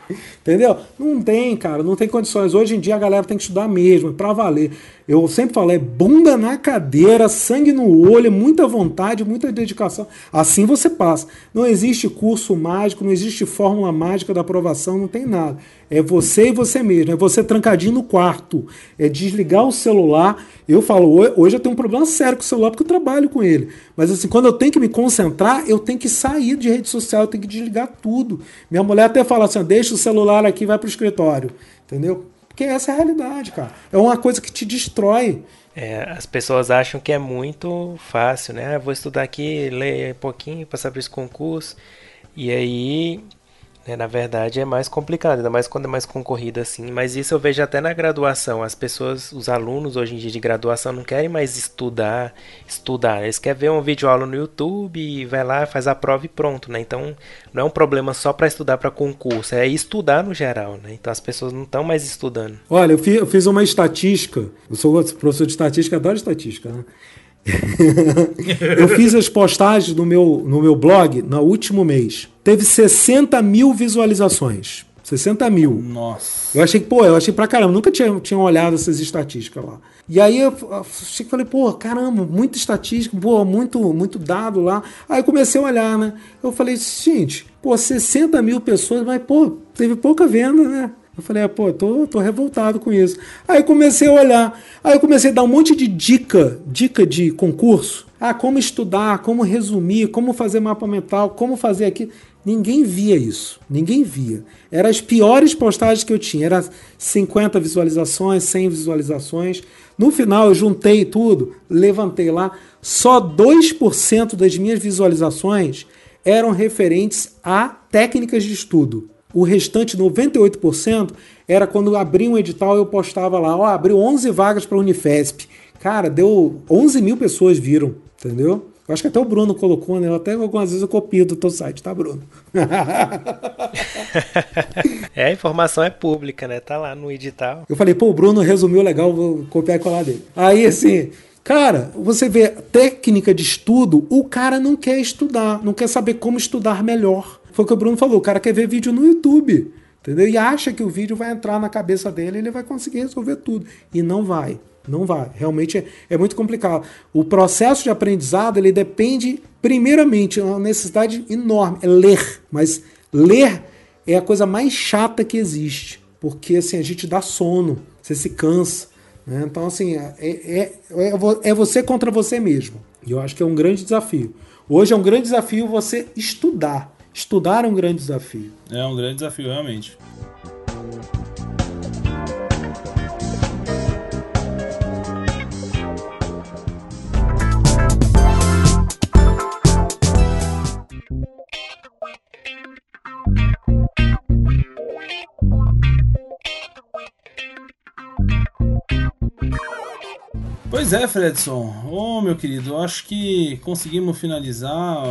Entendeu? Não tem, cara, não tem condições. Hoje em dia a galera tem que estudar mesmo, é para valer. Eu sempre falo, é bunda na cadeira, sangue no olho, muita vontade, muita dedicação. Assim você passa. Não existe curso mágico, não existe fórmula mágica da aprovação, não tem nada. É você e você mesmo, é você trancadinho no quarto, é desligar o celular. Eu falo, hoje eu tenho um problema sério com o celular porque eu trabalho com ele. Mas assim, quando eu tenho que me concentrar, eu tenho que sair de rede social, eu tenho que desligar tudo. Minha mulher até fala assim: deixa o celular aqui, vai para o escritório. Entendeu? Porque essa é a realidade, cara. É uma coisa que te destrói. É, as pessoas acham que é muito fácil, né? Ah, vou estudar aqui, ler um pouquinho, passar por esse concurso. E aí né? Na verdade é mais complicado, ainda mais quando é mais concorrida assim. Mas isso eu vejo até na graduação. As pessoas, os alunos hoje em dia de graduação não querem mais estudar, estudar. Eles querem ver um vídeo aula no YouTube e vai lá, faz a prova e pronto, né? Então não é um problema só para estudar para concurso, é estudar no geral, né? Então as pessoas não estão mais estudando. Olha, eu fiz, eu fiz uma estatística. Eu sou professor de estatística, adoro estatística, né? eu fiz as postagens no meu, no meu blog no último mês. Teve 60 mil visualizações. 60 mil. Nossa. Eu achei que, pô, eu achei pra caramba. Nunca tinha, tinha olhado essas estatísticas lá. E aí eu achei que falei, pô, caramba, muita estatística, pô, muito, muito dado lá. Aí eu comecei a olhar, né? Eu falei, gente, pô, 60 mil pessoas, mas, pô, teve pouca venda, né? Eu falei, ah, pô, tô, tô revoltado com isso. Aí comecei a olhar. Aí comecei a dar um monte de dica, dica de concurso. Ah, como estudar, como resumir, como fazer mapa mental, como fazer aqui. Ninguém via isso. Ninguém via. Eram as piores postagens que eu tinha. Era 50 visualizações, 100 visualizações. No final eu juntei tudo, levantei lá. Só 2% das minhas visualizações eram referentes a técnicas de estudo. O restante, 98%, era quando abria um edital eu postava lá, ó, abriu 11 vagas para a Unifesp. Cara, deu 11 mil pessoas viram, entendeu? Eu acho que até o Bruno colocou, né? Até algumas vezes eu copio do teu site, tá, Bruno? é, a informação é pública, né? Tá lá no edital. Eu falei, pô, o Bruno resumiu legal, vou copiar e colar dele. Aí, assim, cara, você vê técnica de estudo, o cara não quer estudar, não quer saber como estudar melhor. Foi o que o Bruno falou, o cara quer ver vídeo no YouTube, entendeu? E acha que o vídeo vai entrar na cabeça dele e ele vai conseguir resolver tudo. E não vai. Não vai. Realmente é, é, muito complicado. O processo de aprendizado ele depende, primeiramente, é uma necessidade enorme, é ler. Mas ler é a coisa mais chata que existe. Porque assim, a gente dá sono, você se cansa. Né? Então, assim, é, é, é, é você contra você mesmo. E eu acho que é um grande desafio. Hoje é um grande desafio você estudar. Estudar é um grande desafio. É um grande desafio, realmente. Pois é, Fredson. Ô, oh, meu querido, acho que conseguimos finalizar,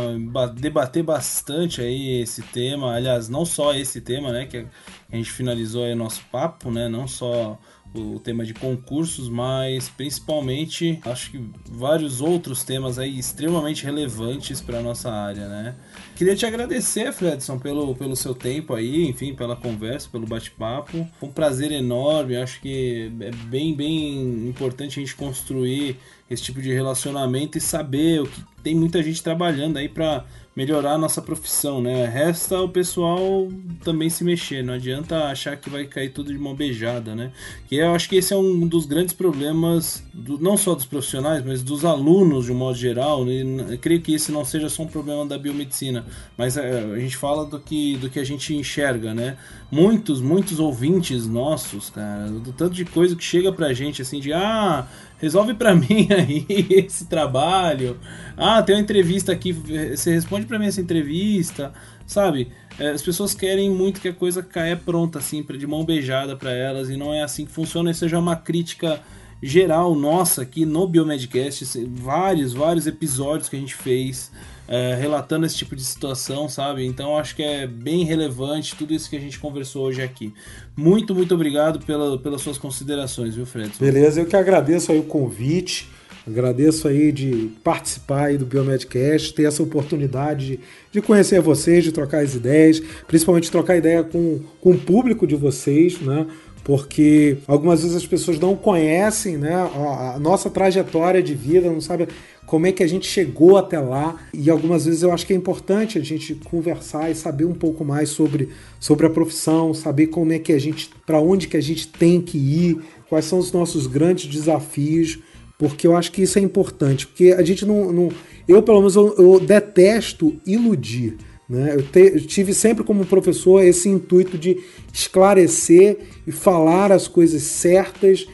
debater bastante aí esse tema. Aliás, não só esse tema, né, que a gente finalizou aí o nosso papo, né, não só o tema de concursos, mas principalmente acho que vários outros temas aí extremamente relevantes para nossa área, né? Queria te agradecer, Fredson, pelo, pelo seu tempo aí, enfim, pela conversa, pelo bate-papo. Foi um prazer enorme, acho que é bem, bem importante a gente construir esse tipo de relacionamento e saber o que tem muita gente trabalhando aí para melhorar a nossa profissão, né? Resta o pessoal também se mexer, não adianta achar que vai cair tudo de mão beijada, né? Que eu acho que esse é um dos grandes problemas, do, não só dos profissionais, mas dos alunos de um modo geral. Né? creio que esse não seja só um problema da biomedicina, mas é, a gente fala do que, do que a gente enxerga, né? Muitos, muitos ouvintes nossos, cara, do tanto de coisa que chega pra gente assim de ah resolve para mim aí esse trabalho. Ah, tem uma entrevista aqui, você responde para mim essa entrevista, sabe? É, as pessoas querem muito que a coisa caia pronta, assim, de mão beijada para elas, e não é assim que funciona. Isso já é uma crítica geral nossa aqui no Biomedcast, vários, vários episódios que a gente fez é, relatando esse tipo de situação, sabe? Então acho que é bem relevante tudo isso que a gente conversou hoje aqui. Muito, muito obrigado pela, pelas suas considerações, viu, Fred? Beleza, eu que agradeço aí o convite. Agradeço aí de participar aí do Biomedcast, ter essa oportunidade de, de conhecer vocês, de trocar as ideias, principalmente trocar ideia com, com o público de vocês, né? Porque algumas vezes as pessoas não conhecem né, a, a nossa trajetória de vida, não sabem como é que a gente chegou até lá. E algumas vezes eu acho que é importante a gente conversar e saber um pouco mais sobre, sobre a profissão, saber como é que a gente, para onde que a gente tem que ir, quais são os nossos grandes desafios, porque eu acho que isso é importante, porque a gente não, não eu pelo menos eu, eu detesto iludir. Né? Eu, te, eu, tive sempre como professor esse intuito de esclarecer e falar as coisas certas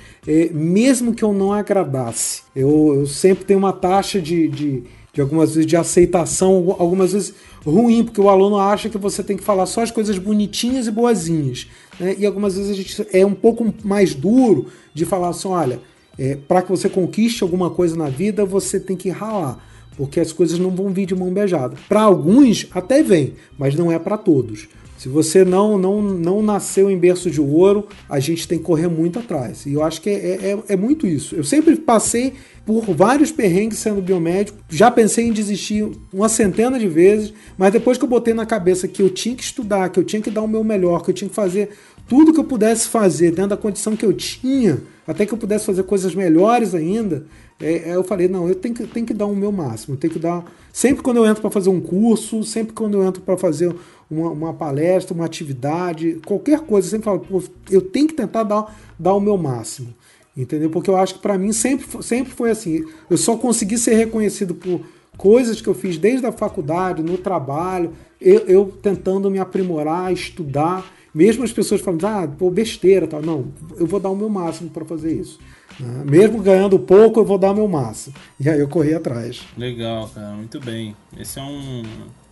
mesmo que eu não agradasse. Eu, eu sempre tenho uma taxa de, de, de, algumas vezes de aceitação, algumas vezes ruim, porque o aluno acha que você tem que falar só as coisas bonitinhas e boazinhas. Né? E algumas vezes a gente é um pouco mais duro de falar assim: olha, é, para que você conquiste alguma coisa na vida, você tem que ralar porque as coisas não vão vir de mão beijada. Para alguns até vem, mas não é para todos. Se você não, não, não nasceu em berço de ouro, a gente tem que correr muito atrás. E eu acho que é, é, é muito isso. Eu sempre passei por vários perrengues sendo biomédico, já pensei em desistir uma centena de vezes, mas depois que eu botei na cabeça que eu tinha que estudar, que eu tinha que dar o meu melhor, que eu tinha que fazer tudo que eu pudesse fazer dentro da condição que eu tinha, até que eu pudesse fazer coisas melhores ainda, é, é, eu falei, não, eu tenho que, tenho que dar o meu máximo, tenho que dar. Sempre quando eu entro para fazer um curso, sempre quando eu entro para fazer uma, uma, palestra, uma atividade, qualquer coisa, eu sempre falo, pô, eu tenho que tentar dar, dar o meu máximo. Entendeu? Porque eu acho que para mim sempre, sempre foi assim. Eu só consegui ser reconhecido por coisas que eu fiz desde a faculdade, no trabalho, eu, eu tentando me aprimorar, estudar. Mesmo as pessoas falando, ah, pô, besteira, tal. Não, eu vou dar o meu máximo para fazer isso. Né? Mesmo ganhando pouco, eu vou dar o meu máximo. E aí eu corri atrás. Legal, cara, muito bem. Esse é um,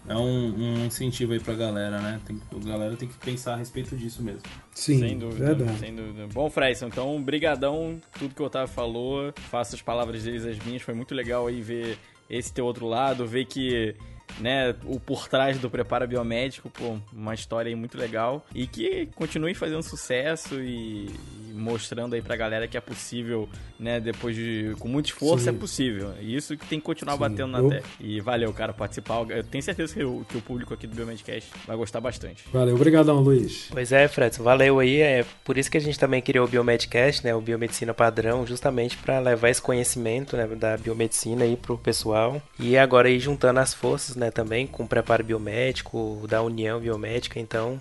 é um, um incentivo aí pra galera, né? Tem, a galera tem que pensar a respeito disso mesmo. Sim, sem dúvida, verdade. sem dúvida. Bom, Fredson, então, brigadão, tudo que o Otávio falou, faço as palavras deles as minhas, foi muito legal aí ver esse teu outro lado, ver que né, o por trás do preparo biomédico, pô, uma história aí muito legal e que continue fazendo sucesso e, e, mostrando aí pra galera que é possível, né, depois de com muito esforço Sim. é possível. Isso que tem que continuar Sim. batendo na tecla. E valeu, cara, participar. Eu tenho certeza que o, que o público aqui do Biomedcast vai gostar bastante. Valeu, obrigadão, Luiz. Pois é, Fred, valeu aí. É por isso que a gente também criou o Biomedcast, né, o Biomedicina Padrão, justamente para levar esse conhecimento, né, da biomedicina aí pro pessoal. E agora aí juntando as forças, né, também com o preparo biomédico, da União Biomédica, então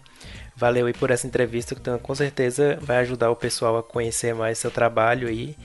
valeu aí por essa entrevista, que então, com certeza vai ajudar o pessoal a conhecer mais seu trabalho aí,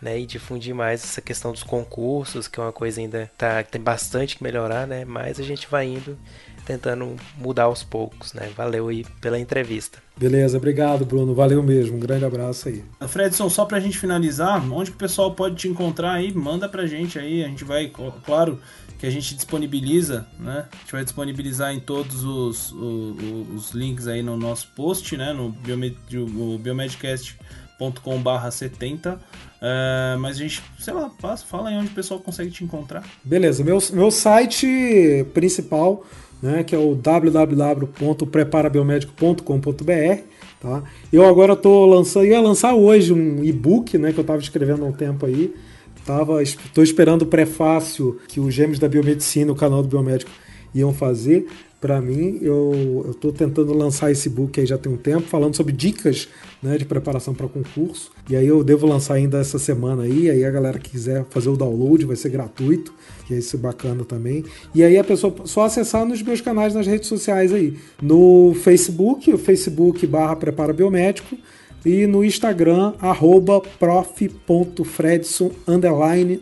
né, e difundir mais essa questão dos concursos, que é uma coisa ainda tá, tem bastante que melhorar, né, mas a gente vai indo tentando mudar aos poucos, né? Valeu aí pela entrevista. Beleza, obrigado, Bruno. Valeu mesmo. Um grande abraço aí. Fredson, só pra gente finalizar, onde que o pessoal pode te encontrar aí? Manda pra gente aí. A gente vai, claro, que a gente disponibiliza, né? A gente vai disponibilizar em todos os, os, os links aí no nosso post, né? No, biomed, no biomedcast.com/barra 70. Uh, mas a gente, sei lá, passa, fala aí onde o pessoal consegue te encontrar. Beleza, meu, meu site principal, né, que é o www.preparabiomédico.com.br. Tá? Eu agora estou lançando, ia lançar hoje um e-book, né, que eu estava escrevendo há um tempo aí, Tava, esperando o prefácio que os Gêmeos da Biomedicina, o canal do Biomédico, iam fazer para mim. Eu estou tentando lançar esse book aí já tem um tempo, falando sobre dicas né, de preparação para concurso. E aí eu devo lançar ainda essa semana aí. Aí a galera que quiser fazer o download vai ser gratuito, que é isso bacana também. E aí a pessoa só acessar nos meus canais nas redes sociais aí. No Facebook, o Facebook barra Prepara Biomédico e no Instagram, arroba prof.fredson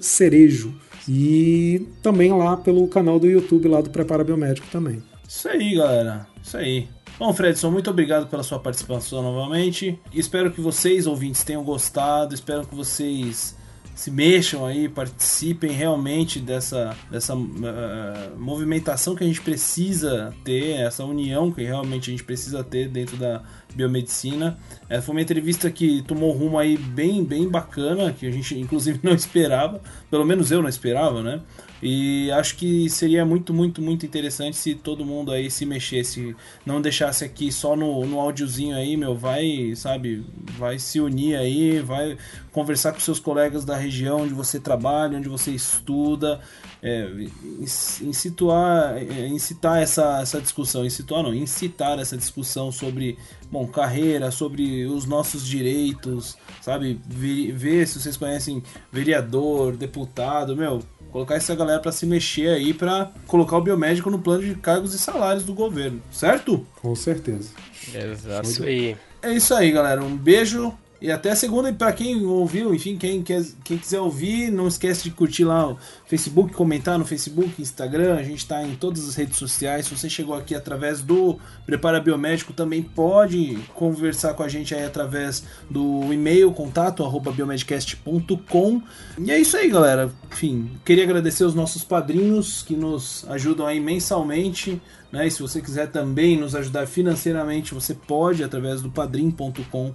cerejo. E também lá pelo canal do YouTube lá do Prepara Biomédico também. Isso aí, galera. Isso aí. Bom, Fredson, muito obrigado pela sua participação novamente. Espero que vocês, ouvintes, tenham gostado. Espero que vocês se mexam aí, participem realmente dessa, dessa uh, movimentação que a gente precisa ter, essa união que realmente a gente precisa ter dentro da biomedicina. É, foi uma entrevista que tomou rumo aí bem, bem bacana, que a gente inclusive não esperava, pelo menos eu não esperava, né? E acho que seria muito, muito, muito interessante se todo mundo aí se mexesse, não deixasse aqui só no, no áudiozinho aí, meu, vai, sabe, vai se unir aí, vai conversar com seus colegas da região onde você trabalha, onde você estuda, é, incitar, é, incitar essa, essa discussão, incitar não, incitar essa discussão sobre, bom, carreira, sobre os nossos direitos, sabe, ver, ver se vocês conhecem vereador, deputado, meu, colocar essa galera para se mexer aí para colocar o biomédico no plano de cargos e salários do governo, certo? Com certeza. Exato. Isso aí. É isso aí, galera. Um beijo E até segunda, e pra quem ouviu, enfim, quem, quer, quem quiser ouvir, não esquece de curtir lá o Facebook, comentar no Facebook, Instagram, a gente tá em todas as redes sociais. Se você chegou aqui através do Prepara Biomédico, também pode conversar com a gente aí através do e-mail, contato, arroba biomedcast.com. E é isso aí, galera. Enfim, queria agradecer os nossos padrinhos que nos ajudam aí mensalmente. Né? E se você quiser também nos ajudar financeiramente, você pode através do padrim.com.br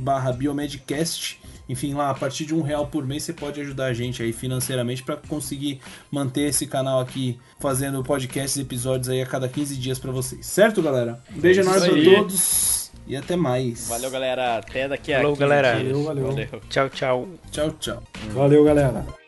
barra biomedcast. Enfim, lá a partir de um real por mês você pode ajudar a gente aí financeiramente para conseguir manter esse canal aqui fazendo podcasts e episódios aí a cada 15 dias para vocês. Certo, galera? Um beijo enorme para todos e até mais. Valeu, galera. Até daqui a Falou, galera. Valeu, valeu. Valeu. Tchau, tchau. Tchau, tchau. Valeu, galera.